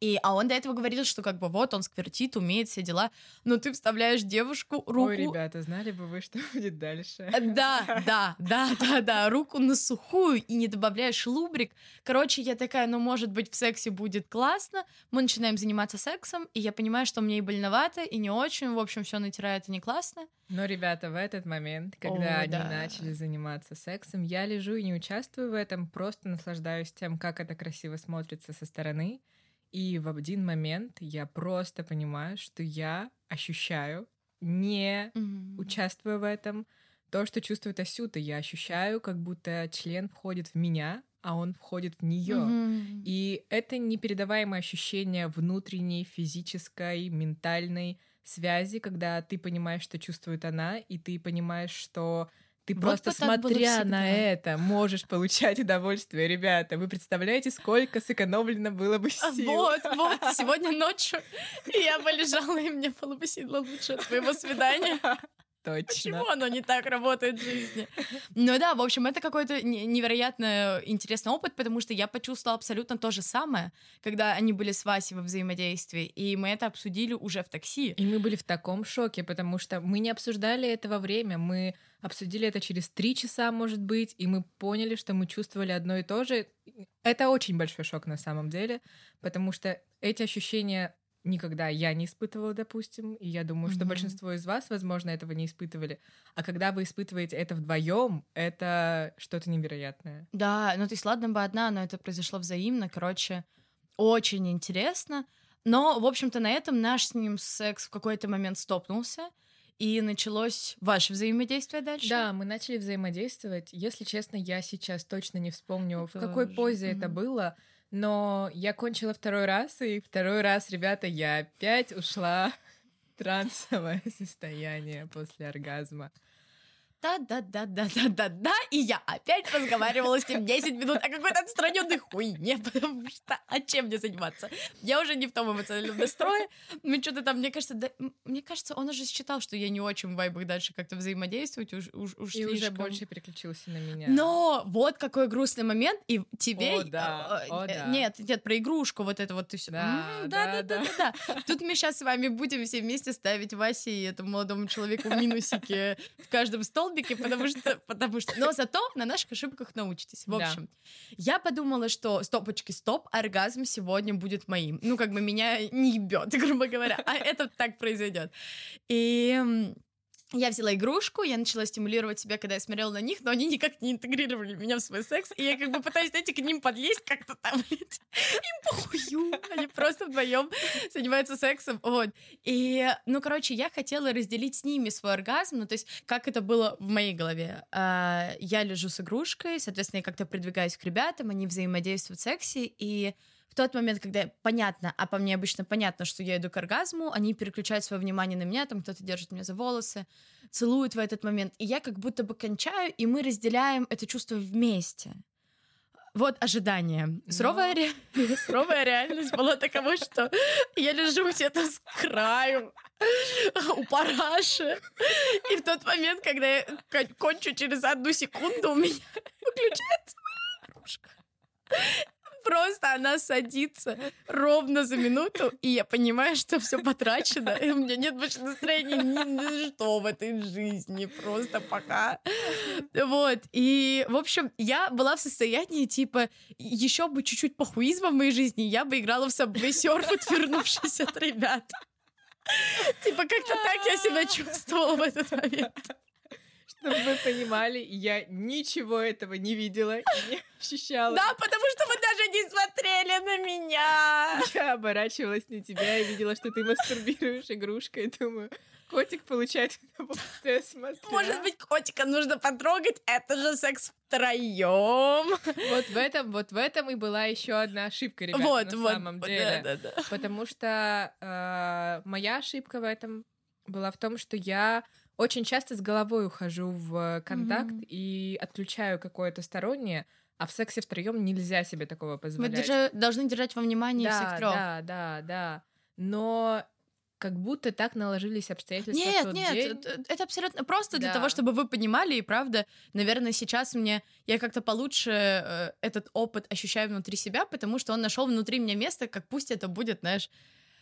A: И, а он до этого говорил, что как бы вот он сквертит, умеет все дела, но ты вставляешь девушку руку...
B: Ой, ребята, знали бы вы, что [laughs] будет дальше.
A: Э, да, да, да, да, да, руку на сухую и не добавляешь лубрик. Короче, я такая, ну, может быть, в сексе будет классно. Мы начинаем заниматься сексом, и я понимаю, что мне и больновато, и не очень, в общем, все натирает, и не классно.
B: Но, ребята, в этот момент, когда О, они да. начали заниматься сексом, я лежу и не участвую в этом, просто наслаждаюсь тем, как это красиво смотрится со стороны. И в один момент я просто понимаю, что я ощущаю, не mm-hmm. участвуя в этом, то, что чувствует Асюта. Я ощущаю, как будто член входит в меня, а он входит в нее. Mm-hmm. И это непередаваемое ощущение внутренней, физической, ментальной связи, когда ты понимаешь, что чувствует она, и ты понимаешь, что ты вот просто смотря на это можешь получать удовольствие, ребята. Вы представляете, сколько сэкономлено было бы
A: а, сил? Вот, вот, [laughs] сегодня ночью я бы лежала, и мне было бы сильно лучше от твоего свидания. [laughs]
B: Точно.
A: Почему оно не так работает в жизни? Ну да, в общем, это какой-то невероятно интересный опыт, потому что я почувствовала абсолютно то же самое, когда они были с Васей во взаимодействии, и мы это обсудили уже в такси.
B: И мы были в таком шоке, потому что мы не обсуждали это во время, мы обсудили это через три часа, может быть, и мы поняли, что мы чувствовали одно и то же. Это очень большой шок на самом деле, потому что эти ощущения никогда я не испытывала, допустим, и я думаю, mm-hmm. что большинство из вас, возможно, этого не испытывали. А когда вы испытываете это вдвоем, это что-то невероятное.
A: Да, ну то есть ладно бы одна, но это произошло взаимно, короче, очень интересно. Но, в общем-то, на этом наш с ним секс в какой-то момент стопнулся. И началось ваше взаимодействие дальше?
B: Да, мы начали взаимодействовать. Если честно, я сейчас точно не вспомню, в какой позе mm-hmm. это было. Но я кончила второй раз, и второй раз, ребята, я опять ушла в трансовое [laughs] состояние после оргазма
A: да-да-да-да-да-да-да, и я опять разговаривала с ним 10 минут о какой-то отстраненной хуйне, [laughs] потому что а чем мне заниматься? Я уже не в том эмоциональном настрое, мы что-то там, мне кажется, да, мне кажется, он уже считал, что я не очень в вайбах дальше как-то взаимодействовать, уж, уж, уж
B: И слишком... уже больше переключился на меня.
A: Но вот какой грустный момент, и тебе...
B: О, да, о,
A: да. Нет, нет, про игрушку вот это вот ты все. Да, да, да, да, да. Тут мы сейчас с вами будем все вместе ставить Васе и этому молодому человеку минусики в каждом стол столбики, потому что, потому что... Но зато на наших ошибках научитесь. В общем, да. я подумала, что стопочки, стоп, оргазм сегодня будет моим. Ну, как бы меня не ебет, [laughs] грубо говоря. А это так произойдет. И я взяла игрушку, я начала стимулировать себя, когда я смотрела на них, но они никак не интегрировали меня в свой секс, и я как бы пытаюсь, знаете, к ним подлезть как-то там, [laughs] им похую, они просто вдвоем занимаются сексом, вот. И, ну, короче, я хотела разделить с ними свой оргазм, ну, то есть, как это было в моей голове. А, я лежу с игрушкой, соответственно, я как-то придвигаюсь к ребятам, они взаимодействуют в сексе, и в тот момент, когда понятно, а по мне обычно понятно, что я иду к оргазму, они переключают свое внимание на меня, там кто-то держит меня за волосы, целует в этот момент, и я как будто бы кончаю, и мы разделяем это чувство вместе. Вот ожидание. Суровая, ре... [laughs] Суровая реальность была такова, что я лежу где-то с краю у параши. И в тот момент, когда я кончу через одну секунду, у меня [laughs] выключается моя игрушка. Просто она садится ровно за минуту, и я понимаю, что все потрачено, и у меня нет больше настроения ни на что в этой жизни, просто пока. Вот, и, в общем, я была в состоянии, типа, еще бы чуть-чуть похуизма в моей жизни, я бы играла в Subway Surf, отвернувшись от ребят. Типа, как-то так я себя чувствовала в этот момент.
B: Чтобы вы понимали, я ничего этого не видела и не [laughs] ощущала.
A: Да, потому что вы даже не смотрели на меня.
B: Я оборачивалась на тебя и видела, что ты мастурбируешь игрушкой. Думаю, котик получает [laughs] удовольствие, смотря.
A: Может быть, котика нужно потрогать? Это же секс втроем.
B: Вот в этом, вот в этом и была еще одна ошибка, ребята, вот, на вот, самом деле. Да, да, да. Потому что э, моя ошибка в этом была в том, что я очень часто с головой ухожу в контакт mm-hmm. и отключаю какое-то стороннее, а в сексе втроем нельзя себе такого позволять.
A: Мы держа... должны держать во внимании
B: да,
A: всех трех.
B: Да, да, да. Но как будто так наложились обстоятельства.
A: Нет,
B: в тот
A: нет,
B: день.
A: Это, это абсолютно просто да. для того, чтобы вы понимали, и правда, наверное, сейчас мне я как-то получше э, этот опыт ощущаю внутри себя, потому что он нашел внутри меня место, как пусть это будет, знаешь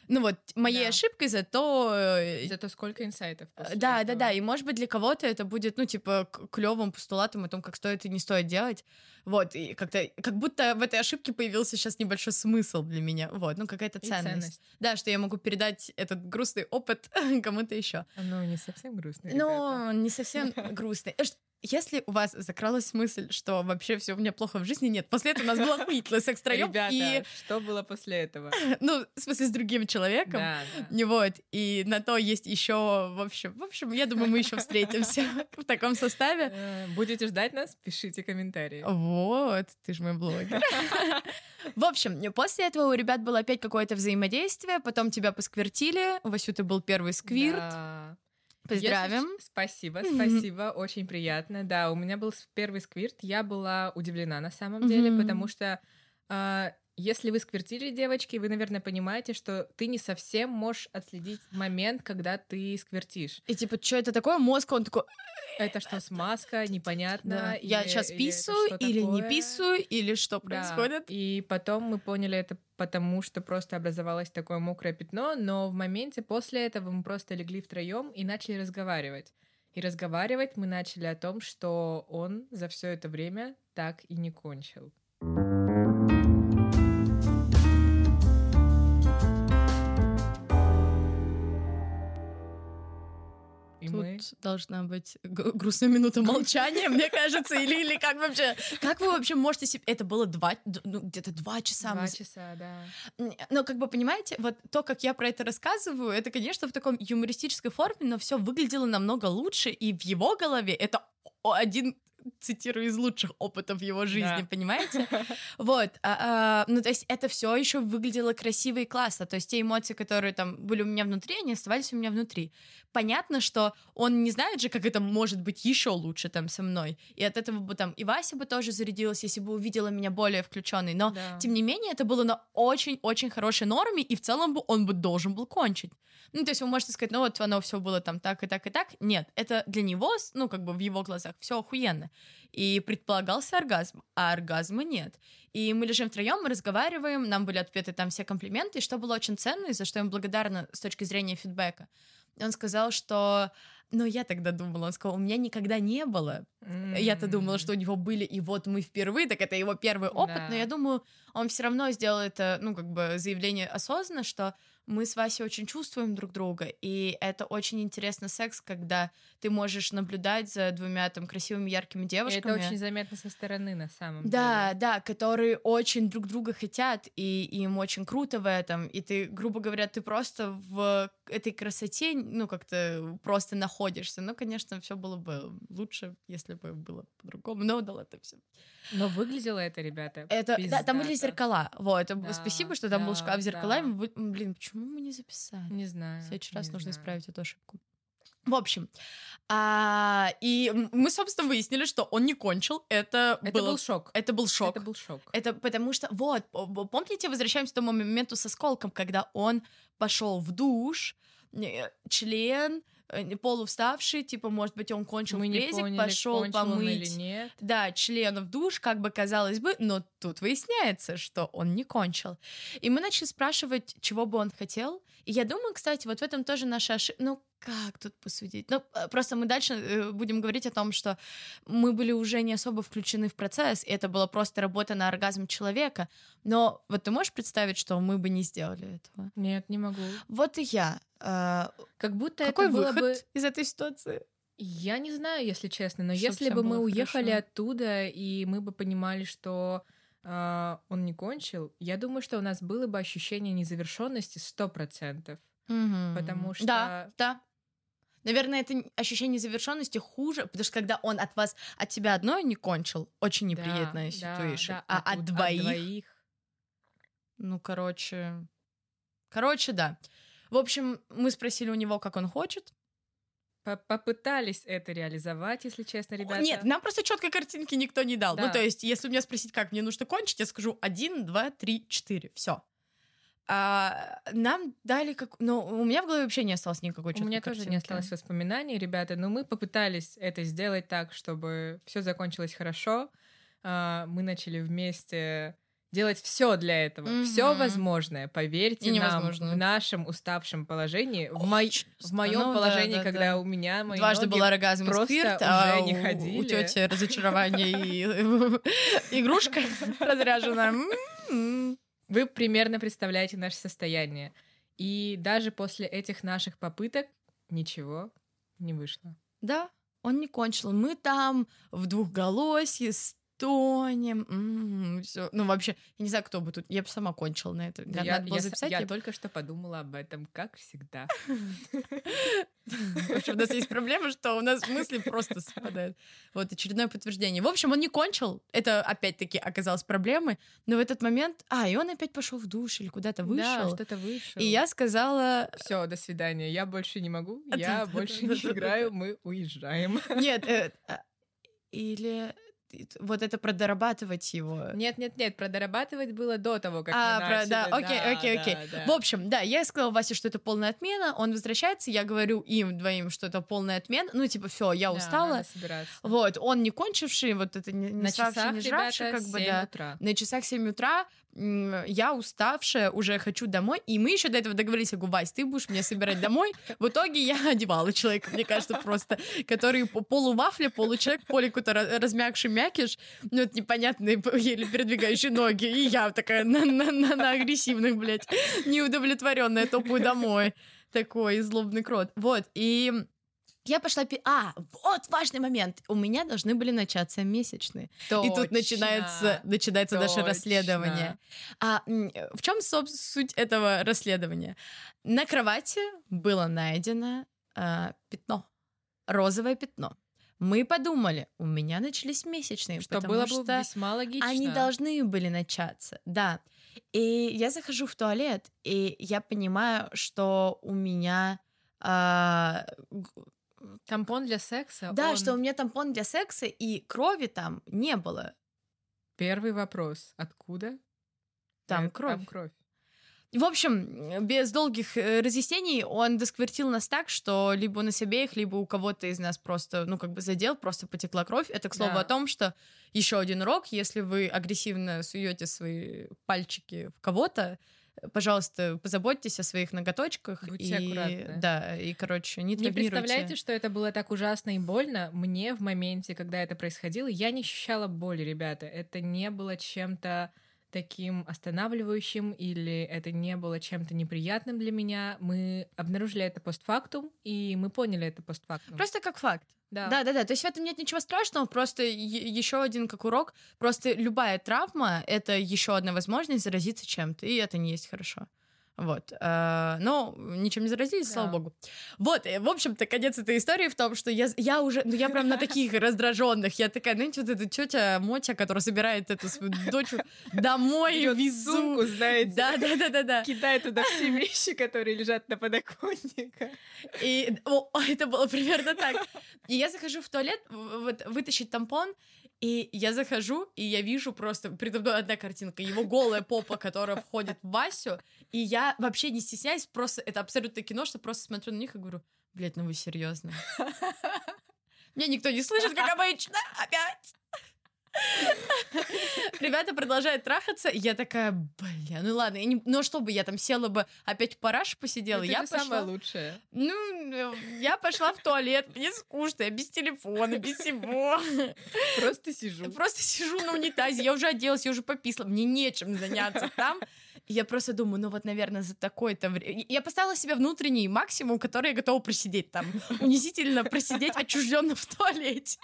A: ну вот, моей да. ошибкой, зато...
B: Э, зато сколько инсайтов.
A: Да, этого. да, да. И может быть для кого-то это будет, ну, типа, клевым постулатом о том, как стоит и не стоит делать. Вот, и как-то, как будто в этой ошибке появился сейчас небольшой смысл для меня. Вот, ну, какая-то ценность. ценность. Да, что я могу передать этот грустный опыт [laughs] кому-то еще.
B: Ну, не совсем грустный.
A: Ну, не совсем [laughs] грустный. Если у вас закралась мысль, что вообще все у меня плохо в жизни, нет. После этого у нас был [laughs] охуительный секс втроем.
B: Ребята, и... что было после этого? [laughs]
A: Ну, в смысле, с другим человеком. Да, да. Не вот. И на то есть еще, в общем, в общем, я думаю, мы еще [laughs] встретимся в таком составе.
B: Э, будете ждать нас? Пишите комментарии.
A: Вот, ты же мой блогер. В общем, после этого у ребят было опять какое-то взаимодействие, потом тебя посквертили, Васю, ты был первый сквирт. Да. Поздравим.
B: Если... Спасибо, спасибо, очень приятно. Да, у меня был первый сквирт, я была удивлена на самом деле, потому что э, если вы сквертили, девочки, вы, наверное, понимаете, что ты не совсем можешь отследить момент, когда ты сквертишь.
A: И типа, что это такое? Мозг, он такой...
B: Это что, смазка? Непонятно. Да.
A: Или, Я сейчас писаю или, или не писаю, или что происходит?
B: Да. И потом мы поняли это потому, что просто образовалось такое мокрое пятно, но в моменте после этого мы просто легли втроем и начали разговаривать. И разговаривать мы начали о том, что он за все это время так и не кончил.
A: Тут должна быть грустная минута молчания, мне кажется, или, или как вообще... Как вы вообще можете себе... Это было два, ну, где-то два часа.
B: Два часа, да.
A: Но как бы, понимаете, вот то, как я про это рассказываю, это, конечно, в таком юмористической форме, но все выглядело намного лучше, и в его голове это один цитирую из лучших опытов его жизни, да. понимаете? [laughs] Вот, а, а, ну то есть это все еще выглядело красиво и классно, то есть те эмоции, которые там были у меня внутри, они оставались у меня внутри. Понятно, что он не знает же, как это может быть еще лучше там со мной, и от этого бы там и Вася бы тоже зарядилась, если бы увидела меня более включенной, но да. тем не менее это было на очень-очень хорошей норме, и в целом бы он бы должен был кончить. Ну, то есть вы можете сказать, ну вот оно все было там так и так и так. Нет, это для него, ну, как бы в его глазах все охуенно. И предполагался оргазм, а оргазма нет. И мы лежим втроем, мы разговариваем, нам были отпеты там все комплименты, и что было очень ценно, и за что я им благодарна с точки зрения фидбэка. Он сказал, что Но я тогда думала, он сказал, у меня никогда не было. Я-то думала, что у него были, и вот мы впервые, так это его первый опыт,
B: Да.
A: но я думаю, он все равно сделал это, ну, как бы заявление осознанно, что мы с Васей очень чувствуем друг друга, и это очень интересно секс, когда ты можешь наблюдать за двумя там красивыми, яркими
B: И
A: девушками.
B: это очень заметно со стороны, на самом
A: Да,
B: деле.
A: да, которые очень друг друга хотят, и им очень круто в этом. И ты, грубо говоря, ты просто в этой красоте, ну, как-то просто находишься. Ну, конечно, все было бы лучше, если бы было по-другому. Но да ладно, все.
B: Но выглядело это, ребята,
A: Это, да, там были зеркала. Вот, это
B: Да,
A: спасибо, что там был
B: да,
A: шкаф с зеркалами.
B: да.
A: Блин, почему мы не записали?
B: Не знаю.
A: В следующий раз нужно
B: знаю.
A: исправить эту ошибку. В общем, а, и мы, собственно, выяснили, что он не кончил. Это,
B: Это
A: было-
B: был шок.
A: это был шок.
B: Это был шок.
A: Это потому что, вот, помните, возвращаемся к тому моменту со сколком, когда он пошел в душ, э, член, полувставший, типа, может быть, он кончил
B: Мы
A: презик,
B: поняли,
A: пошел помыть.
B: нет.
A: Да, член в душ, как бы казалось бы, но тут выясняется, что он не кончил. И мы начали спрашивать, чего бы он хотел. И я думаю, кстати, вот в этом тоже наша ошибка. Ну, как тут посудить? Ну, э, просто мы дальше э, будем говорить о том, что мы были уже не особо включены в процесс, и это была просто работа на оргазм человека. Но вот ты можешь представить, что мы бы не сделали этого?
B: Нет, не могу.
A: Вот и я. Э,
B: Как будто
A: Какой
B: это было
A: выход
B: бы...
A: из этой ситуации?
B: Я не знаю, если честно, но
A: Чтоб
B: если бы мы уехали
A: хорошо.
B: оттуда, и мы бы понимали, что а, он не кончил, я думаю, что у нас было бы ощущение незавершенности сто процентов. Потому что-
A: Да, да. Наверное, это ощущение завершенности хуже, потому что когда он от вас, от тебя одной не кончил, очень неприятная ситуация. а от,
B: тут
A: двоих, ну, короче... Короче, да. В общем, мы спросили у него, как он хочет.
B: По- Попытались это реализовать, если честно, ребята.
A: Нет, нам просто четкой картинки никто не дал. Ну,
B: Да.
A: то есть, если меня спросить, как мне нужно кончить, я скажу один, два, три, четыре. Все. А, нам дали как... Ну, у меня в голове вообще не осталось никакой
B: У
A: четкой
B: меня тоже не
A: картинки.
B: осталось воспоминаний, ребята, но мы попытались это сделать так, чтобы все закончилось хорошо. А, Мы начали вместе делать все для этого, все
A: Мгм.
B: возможное. Поверьте
A: И
B: нам, в нашем уставшем положении, в, мо- в моем
A: Ну, да,
B: положении,
A: да,
B: когда
A: да.
B: у меня мои
A: Дважды
B: ноги
A: был оргазм
B: просто
A: спирт,
B: уже
A: а
B: не
A: у-
B: ходили.
A: у тети разочарование и [laughs] игрушка [laughs] разряжена. М-м.
B: Вы примерно представляете наше состояние. И даже после этих наших попыток ничего не вышло.
A: Да, он не кончил. Мы там в двухголосье стонем. все. Ну, вообще, я не знаю, кто бы тут... Я бы сама кончила на это.
B: Да
A: Надо
B: я, я
A: записать.
B: я
A: я-
B: только что подумала об этом, как всегда.
A: В общем, у нас есть проблема, что у нас мысли просто совпадают. Вот очередное подтверждение. В общем, он не кончил. Это опять-таки оказалось проблемой. Но в этот момент... А, и он опять пошел в душ или куда-то
B: Да,
A: вышел.
B: что-то вышел.
A: и я сказала...
B: Все, до свидания. Я больше не могу.
A: Да,
B: Я
A: да,
B: больше
A: да,
B: не
A: да, да,
B: играю. Мы уезжаем.
A: Нет, э, а, или вот это продорабатывать его.
B: Нет, нет, нет. Продорабатывать было до того, как
A: А,
B: мы
A: про-
B: начали.
A: да, окей, окей,
B: да,
A: окей.
B: да.
A: В общем, да, я сказала Васе, что это полная отмена, он возвращается, я говорю им двоим, что это полная отмена, ну, типа, все, я устала.
B: надо собираться.
A: Вот, он не кончивший, вот это не, не
B: На часах,
A: не жравший,
B: ребята,
A: как бы,
B: 7
A: да.
B: утра.
A: На часах 7 утра я уставшая, уже хочу домой, и мы еще до этого договорились, я говорю, Вась, ты будешь меня собирать домой. В итоге я одевала человека, мне кажется, просто, который по- полувафля, получеловек, поликута размягший мякиш, ну, это непонятные еле передвигающие ноги, и я такая на, на, на, на агрессивных, блядь, неудовлетворенная, топаю домой. Такой злобный крот. Вот, и я пошла... пи- А, вот важный момент. У меня должны были начаться месячные. И тут
B: Точно.
A: начинается, начинается наше
B: Точно.
A: расследование. А в чем суть этого расследования? На кровати было найдено а, пятно, розовое пятно. Мы подумали, у меня начались месячные,
B: Что
A: потому
B: было
A: что
B: бы весьма логично.
A: они должны были начаться, да. И я захожу в туалет, и я понимаю, что у меня а,
B: Тампон для секса.
A: да,
B: он-
A: что у меня тампон для секса, и крови там не было.
B: Первый вопрос. Откуда?
A: Там
B: Э,
A: кровь.
B: Там кровь.
A: В общем, без долгих э, разъяснений он досквертил нас так, что либо у нас обеих, либо у кого-то из нас просто, ну, как бы задел, просто потекла кровь. Это, к слову,
B: Да.
A: о том, что еще один урок, если вы агрессивно суете свои пальчики в кого-то, пожалуйста, позаботьтесь о своих ноготочках.
B: Будьте
A: и,
B: аккуратны.
A: Да, и, короче, не
B: Не представляете, что это было так ужасно и больно? Мне в моменте, когда это происходило, я не ощущала боли, ребята. Это не было чем-то таким останавливающим или это не было чем-то неприятным для меня. Мы обнаружили это постфактум, и мы поняли это постфактум.
A: Просто как факт.
B: да.
A: Да, да, да. То есть в этом нет ничего страшного, просто еще один как урок. Просто любая травма это еще одна возможность заразиться чем-то, и это не есть хорошо. Вот. э, Но ничем не заразились, слава богу. Вот, э, в общем-то, конец этой истории в том, что я, я уже, ну я прям на таких раздраженных. Я такая, знаете, вот эта тетя Мотя, которая собирает эту свою дочь домой,
B: Берёт
A: везу.
B: сумку, знаете,
A: Да, да, да, да, да.
B: кидает туда все [laughs] вещи, которые лежат на подоконнике.
A: И о, это было примерно так. И я захожу в туалет, вот, вытащить тампон, и я захожу, и я вижу просто передо мной одна картинка, его голая попа, которая входит в Васю, и я вообще не стесняюсь, просто это абсолютно кино, что просто смотрю на них и говорю, блядь, ну вы серьезно? [laughs] Меня никто не слышит, как обычно, опять. Ребята продолжают трахаться, и я такая, бля, ну ладно, не... ну чтобы я там села бы, опять в параш посидела,
B: Это
A: я пошла...
B: самое лучшее.
A: Ну, э, я пошла в туалет, мне скучно, я без телефона, без всего.
B: Просто сижу.
A: Просто сижу на унитазе, я уже оделась, я уже пописала, мне нечем заняться там. Я просто думаю, ну вот, наверное, за такое-то время... Я поставила себе внутренний максимум, который я готова просидеть там. [laughs] Унизительно просидеть отчужденно в туалете.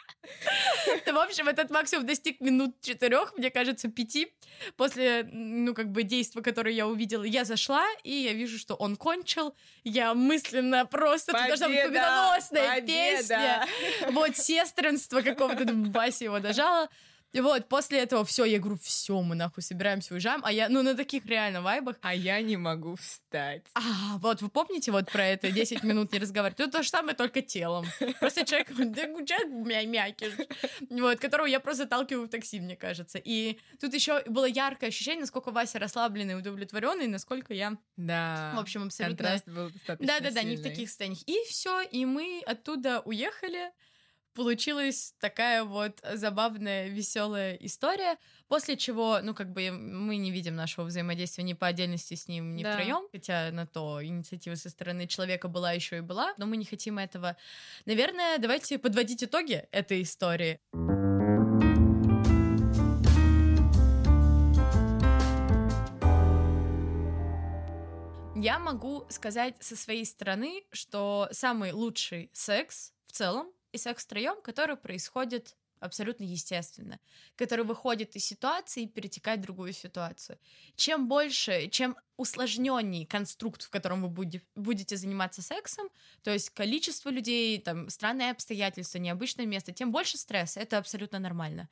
A: [laughs] В общем, этот максимум достиг минут четырех, мне кажется, пяти. После, ну, как бы, действия, которое я увидела, я зашла, и я вижу, что он кончил. Я мысленно просто...
B: Победа!
A: победоносная
B: Победа!
A: песня. Вот сестринство какого-то, Баси его дожала. И вот, после этого все, я говорю, все, мы нахуй собираемся, уезжаем. А я, ну, на таких реально вайбах.
B: А я не могу встать.
A: А, вот, вы помните вот про это 10 минут не разговаривать? Ну, то же самое, только телом. Просто человек, да, человек мя- мякиш, вот, которого я просто сталкиваю в такси, мне кажется. И тут еще было яркое ощущение, насколько Вася расслабленный, удовлетворенный, насколько я,
B: Да.
A: в общем, абсолютно...
B: Контраст был достаточно
A: Да-да-да, не в таких состояниях. И все, и мы оттуда уехали. Получилась такая вот забавная, веселая история, после чего, ну, как бы мы не видим нашего взаимодействия ни по отдельности с ним, ни
B: Да.
A: втроем, хотя на то инициатива со стороны человека была еще и была, но мы не хотим этого. Наверное, давайте подводить итоги этой истории. Я могу сказать со своей стороны, что самый лучший секс в целом и секс втроем, который происходит абсолютно естественно, который выходит из ситуации и перетекает в другую ситуацию. Чем больше, чем усложненней конструкт, в котором вы буде- будете заниматься сексом, то есть количество людей, там, странные обстоятельства, необычное место, тем больше стресса, это абсолютно нормально.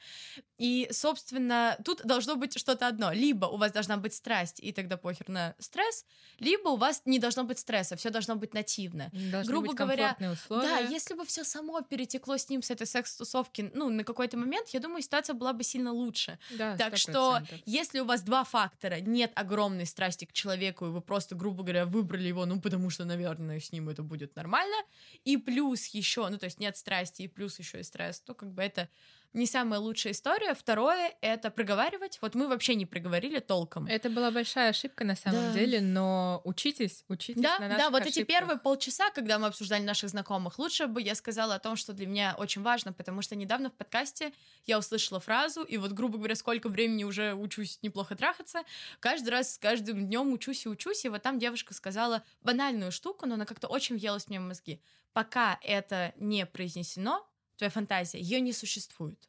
A: И, собственно, тут должно быть что-то одно. Либо у вас должна быть страсть, и тогда похер на стресс, либо у вас не должно быть стресса, все должно быть нативно.
B: Должны
A: грубо
B: быть
A: говоря,
B: условия.
A: Да, если бы все само перетекло с ним с этой секс-тусовки, ну, на какой-то момент, я думаю, ситуация была бы сильно лучше.
B: Да,
A: Так
B: 100%.
A: что, если у вас два фактора, нет огромной страсти человеку, и вы просто, грубо говоря, выбрали его, ну, потому что, наверное, с ним это будет нормально, и плюс еще, ну, то есть нет страсти, и плюс еще и стресс, то как бы это не самая лучшая история. Второе — это проговаривать. Вот мы вообще не проговорили толком.
B: Это была большая ошибка на самом
A: Да.
B: деле, но учитесь, учитесь
A: Да,
B: на
A: да,
B: наших
A: вот эти
B: ошибках.
A: первые полчаса, когда мы обсуждали наших знакомых, лучше бы я сказала о том, что для меня очень важно, потому что недавно в подкасте я услышала фразу, и вот, грубо говоря, сколько времени уже учусь неплохо трахаться, каждый раз с каждым днем учусь и учусь, и вот там девушка сказала банальную штуку, но она как-то очень въелась мне в мозги. Пока это не произнесено, твоя фантазия, ее не существует.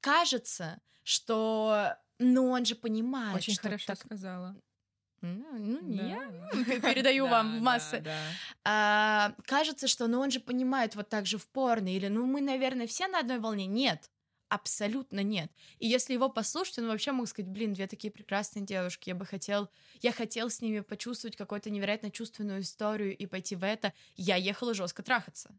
A: Кажется, что, ну, он же понимает,
B: Очень
A: что
B: хорошо
A: так-
B: сказала.
A: Ну, ну, не
B: Да.
A: я передаю
B: Да, [laughs]
A: вам в
B: да,
A: массы.
B: да.
A: А, кажется, что ну он же понимает вот так же в порно, или ну мы, наверное, все на одной волне. Нет, абсолютно нет. И если его послушать, он вообще мог сказать, блин, две такие прекрасные девушки, я бы хотел, я хотел с ними почувствовать какую-то невероятно чувственную историю и пойти в это. Я ехала жестко трахаться.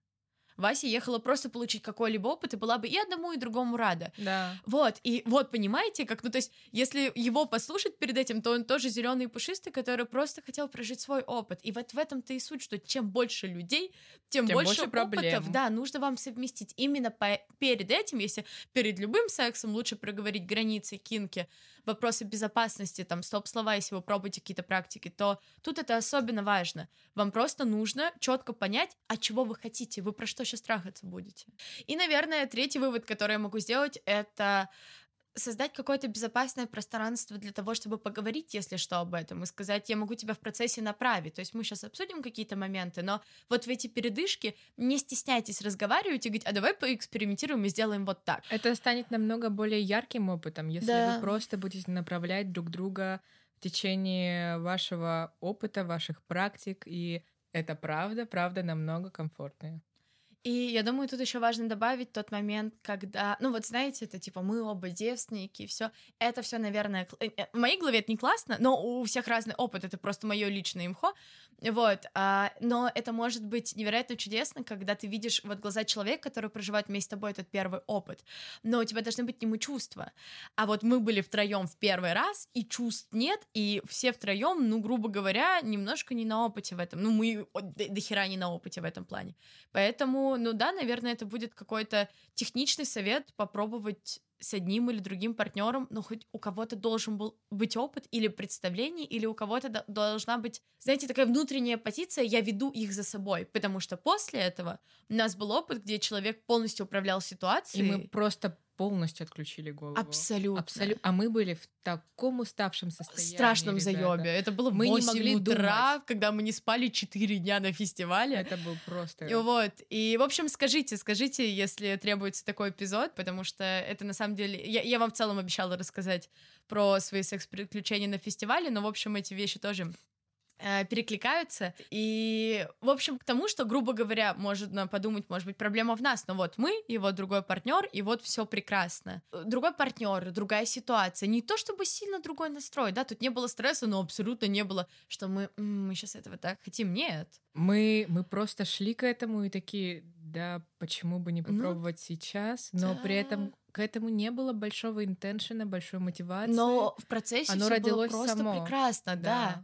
A: Вася ехала просто получить какой-либо опыт и была бы и одному, и другому рада.
B: Да.
A: Вот, и вот, понимаете, как, ну, то есть, если его послушать перед этим, то он тоже зеленый и пушистый, который просто хотел прожить свой опыт. И вот в этом-то и суть, что чем больше людей, тем,
B: Тем
A: больше,
B: больше проблем.
A: опытов, да, нужно вам совместить. Именно по- перед этим, если перед любым сексом лучше проговорить границы, кинки, вопросы безопасности, там, стоп-слова, если вы пробуете какие-то практики, то тут это особенно важно. Вам просто нужно четко понять, от чего вы хотите, вы про что сейчас трахаться будете. И, наверное, третий вывод, который я могу сделать, это создать какое-то безопасное пространство для того, чтобы поговорить, если что, об этом, и сказать, я могу тебя в процессе направить. То есть мы сейчас обсудим какие-то моменты, но вот в эти передышки не стесняйтесь разговаривать и говорить, а давай поэкспериментируем и сделаем вот так.
B: Это станет намного более ярким опытом, если
A: Да.
B: вы просто будете направлять друг друга в течение вашего опыта, ваших практик, и это правда, правда намного комфортнее.
A: И я думаю, тут еще важно добавить тот момент, когда, ну вот знаете, это типа мы оба девственники, все, это все, наверное, э, э, в моей голове это не классно, но у всех разный опыт, это просто мое личное имхо, вот, а, но это может быть невероятно чудесно, когда ты видишь вот глаза человека, который проживает вместе с тобой этот первый опыт, но у тебя должны быть к нему чувства, а вот мы были втроем в первый раз, и чувств нет, и все втроем, ну, грубо говоря, немножко не на опыте в этом, ну, мы до, до хера не на опыте в этом плане, Поэтому, ну да, наверное, это будет какой-то техничный совет попробовать с одним или другим партнером, но хоть у кого-то должен был быть опыт или представление, или у кого-то до- должна быть, знаете, такая внутренняя позиция, я веду их за собой, потому что после этого у нас был опыт, где человек полностью управлял
B: И
A: ситуацией.
B: мы просто полностью отключили голову.
A: Абсолютно.
B: Абсолютно. А мы были в таком уставшем состоянии.
A: страшном
B: ребята.
A: заебе. Это было в
B: Мы не
A: 8
B: могли
A: утра, когда мы не спали 4 дня на фестивале.
B: Это был просто...
A: И Вот. И, в общем, скажите, скажите, если требуется такой эпизод, потому что это на самом деле... Я, я вам в целом обещала рассказать про свои секс-приключения на фестивале, но, в общем, эти вещи тоже э, перекликаются. И, в общем, к тому, что, грубо говоря, можно подумать, может быть, проблема в нас, но вот мы и вот другой партнер, и вот все прекрасно. Другой партнер, другая ситуация. Не то чтобы сильно другой настрой, да, тут не было стресса, но абсолютно не было, что мы, «М, мы сейчас этого так хотим. Нет.
B: Мы, мы просто шли к этому и такие, да, почему бы не
A: Ну,
B: попробовать сейчас, но при этом
A: да.
B: к этому не было большого интеншена, большой мотивации.
A: Но в процессе
B: Оно
A: было
B: родилось
A: просто
B: само.
A: прекрасно, да.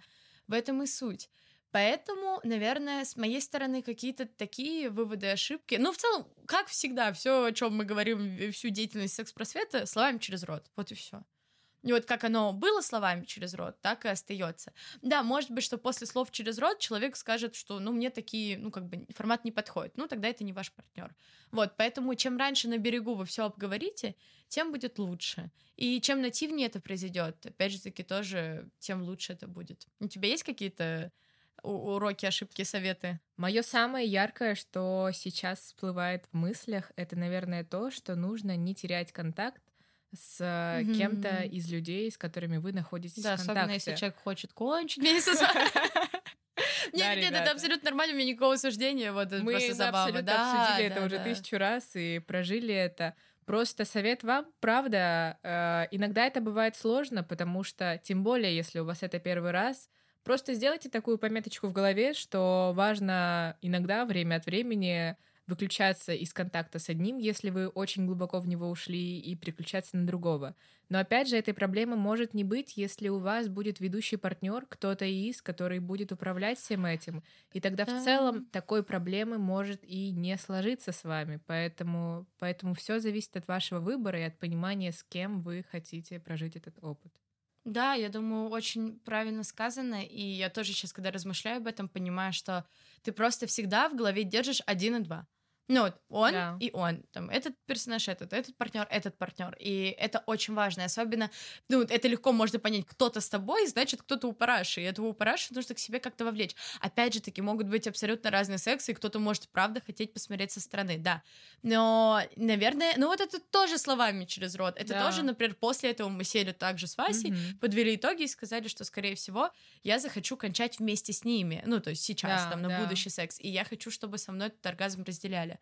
A: В этом и суть. Поэтому, наверное, с моей стороны какие-то такие выводы, ошибки. Ну, в целом, как всегда, все, о чем мы говорим, в- всю деятельность секс-просвета, словами через рот. Вот и все. И вот как оно было словами через рот, так и остается. Да, может быть, что после слов через рот человек скажет, что, ну, мне такие, ну, как бы формат не подходит. Ну, тогда это не ваш партнер. Вот, поэтому чем раньше на берегу вы все обговорите, тем будет лучше. И чем нативнее это произойдет, опять же таки, тоже тем лучше это будет. У тебя есть какие-то уроки, ошибки, советы?
B: Мое самое яркое, что сейчас всплывает в мыслях, это, наверное, то, что нужно не терять контакт с
A: Мгм.
B: кем-то из людей, с которыми вы находитесь
A: Да,
B: в
A: особенно
B: контакте.
A: если человек хочет кончить [laughs] вами. [laughs] Нет, нет, это абсолютно нормально, у меня никакого осуждения, вот
B: Мы абсолютно обсудили это уже тысячу раз и прожили это. Просто совет вам, правда, э, иногда это бывает сложно, потому что, тем более, если у вас это первый раз, просто сделайте такую пометочку в голове, что важно иногда, время от времени, выключаться из контакта с одним, если вы очень глубоко в него ушли, и переключаться на другого. Но опять же, этой проблемы может не быть, если у вас будет ведущий партнер, кто-то из, который будет управлять всем этим. И тогда
A: Да.
B: в целом такой проблемы может и не сложиться с вами. Поэтому, поэтому все зависит от вашего выбора и от понимания, с кем вы хотите прожить этот опыт.
A: Да, я думаю, очень правильно сказано, и я тоже сейчас, когда размышляю об этом, понимаю, что ты просто всегда в голове держишь один и два. Ну вот, он
B: Да.
A: и он, там, этот персонаж этот, этот партнер, этот партнер, и это очень важно, особенно, ну, это легко можно понять, кто-то с тобой, значит, кто-то у параши, и этого у параши нужно к себе как-то вовлечь. Опять же таки, могут быть абсолютно разные сексы, и кто-то может, правда, хотеть посмотреть со стороны, да. Но, наверное, ну вот это тоже словами через рот, это
B: Да.
A: тоже, например, после этого мы сели также с Васей,
B: Мгм.
A: подвели итоги и сказали, что, скорее всего, я захочу кончать вместе с ними. Ну, то есть сейчас,
B: Да,
A: там, на
B: да.
A: будущий секс. И я хочу, чтобы со мной этот оргазм разделяли.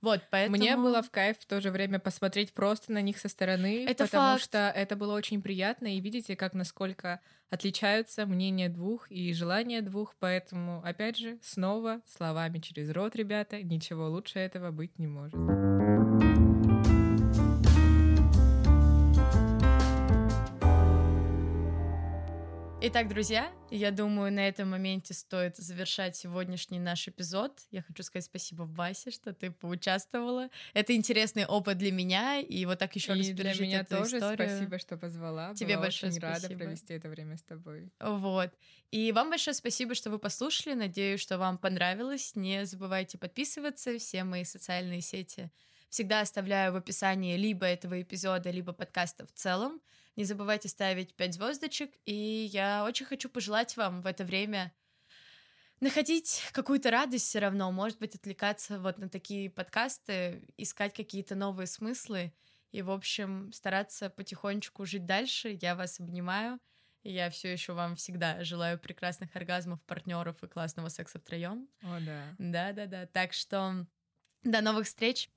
A: Вот, поэтому...
B: Мне было в кайф в то же время посмотреть просто на них со стороны,
A: Это
B: потому
A: факт.
B: что это было очень приятно, и видите, как насколько отличаются мнения двух и желания двух, поэтому, опять же, снова словами через рот, ребята, ничего лучше этого быть не может.
A: Итак, друзья, я думаю, на этом моменте стоит завершать сегодняшний наш эпизод. Я хочу сказать спасибо Васе, что ты поучаствовала. Это интересный опыт для меня, и вот так еще раз
B: и для
A: пережить
B: меня
A: эту
B: тоже
A: историю.
B: спасибо, что позвала.
A: Тебе
B: Была
A: большое
B: очень рада
A: спасибо.
B: провести это время с тобой.
A: Вот. И вам большое спасибо, что вы послушали. Надеюсь, что вам понравилось. Не забывайте подписываться. Все мои социальные сети всегда оставляю в описании либо этого эпизода, либо подкаста в целом. Не забывайте ставить 5 звездочек. И я очень хочу пожелать вам в это время находить какую-то радость все равно, может быть, отвлекаться вот на такие подкасты, искать какие-то новые смыслы и, в общем, стараться потихонечку жить дальше. Я вас обнимаю. И Я все еще вам всегда желаю прекрасных оргазмов, партнеров и классного секса втроем.
B: О, да.
A: Да, да, да. Так что до новых встреч.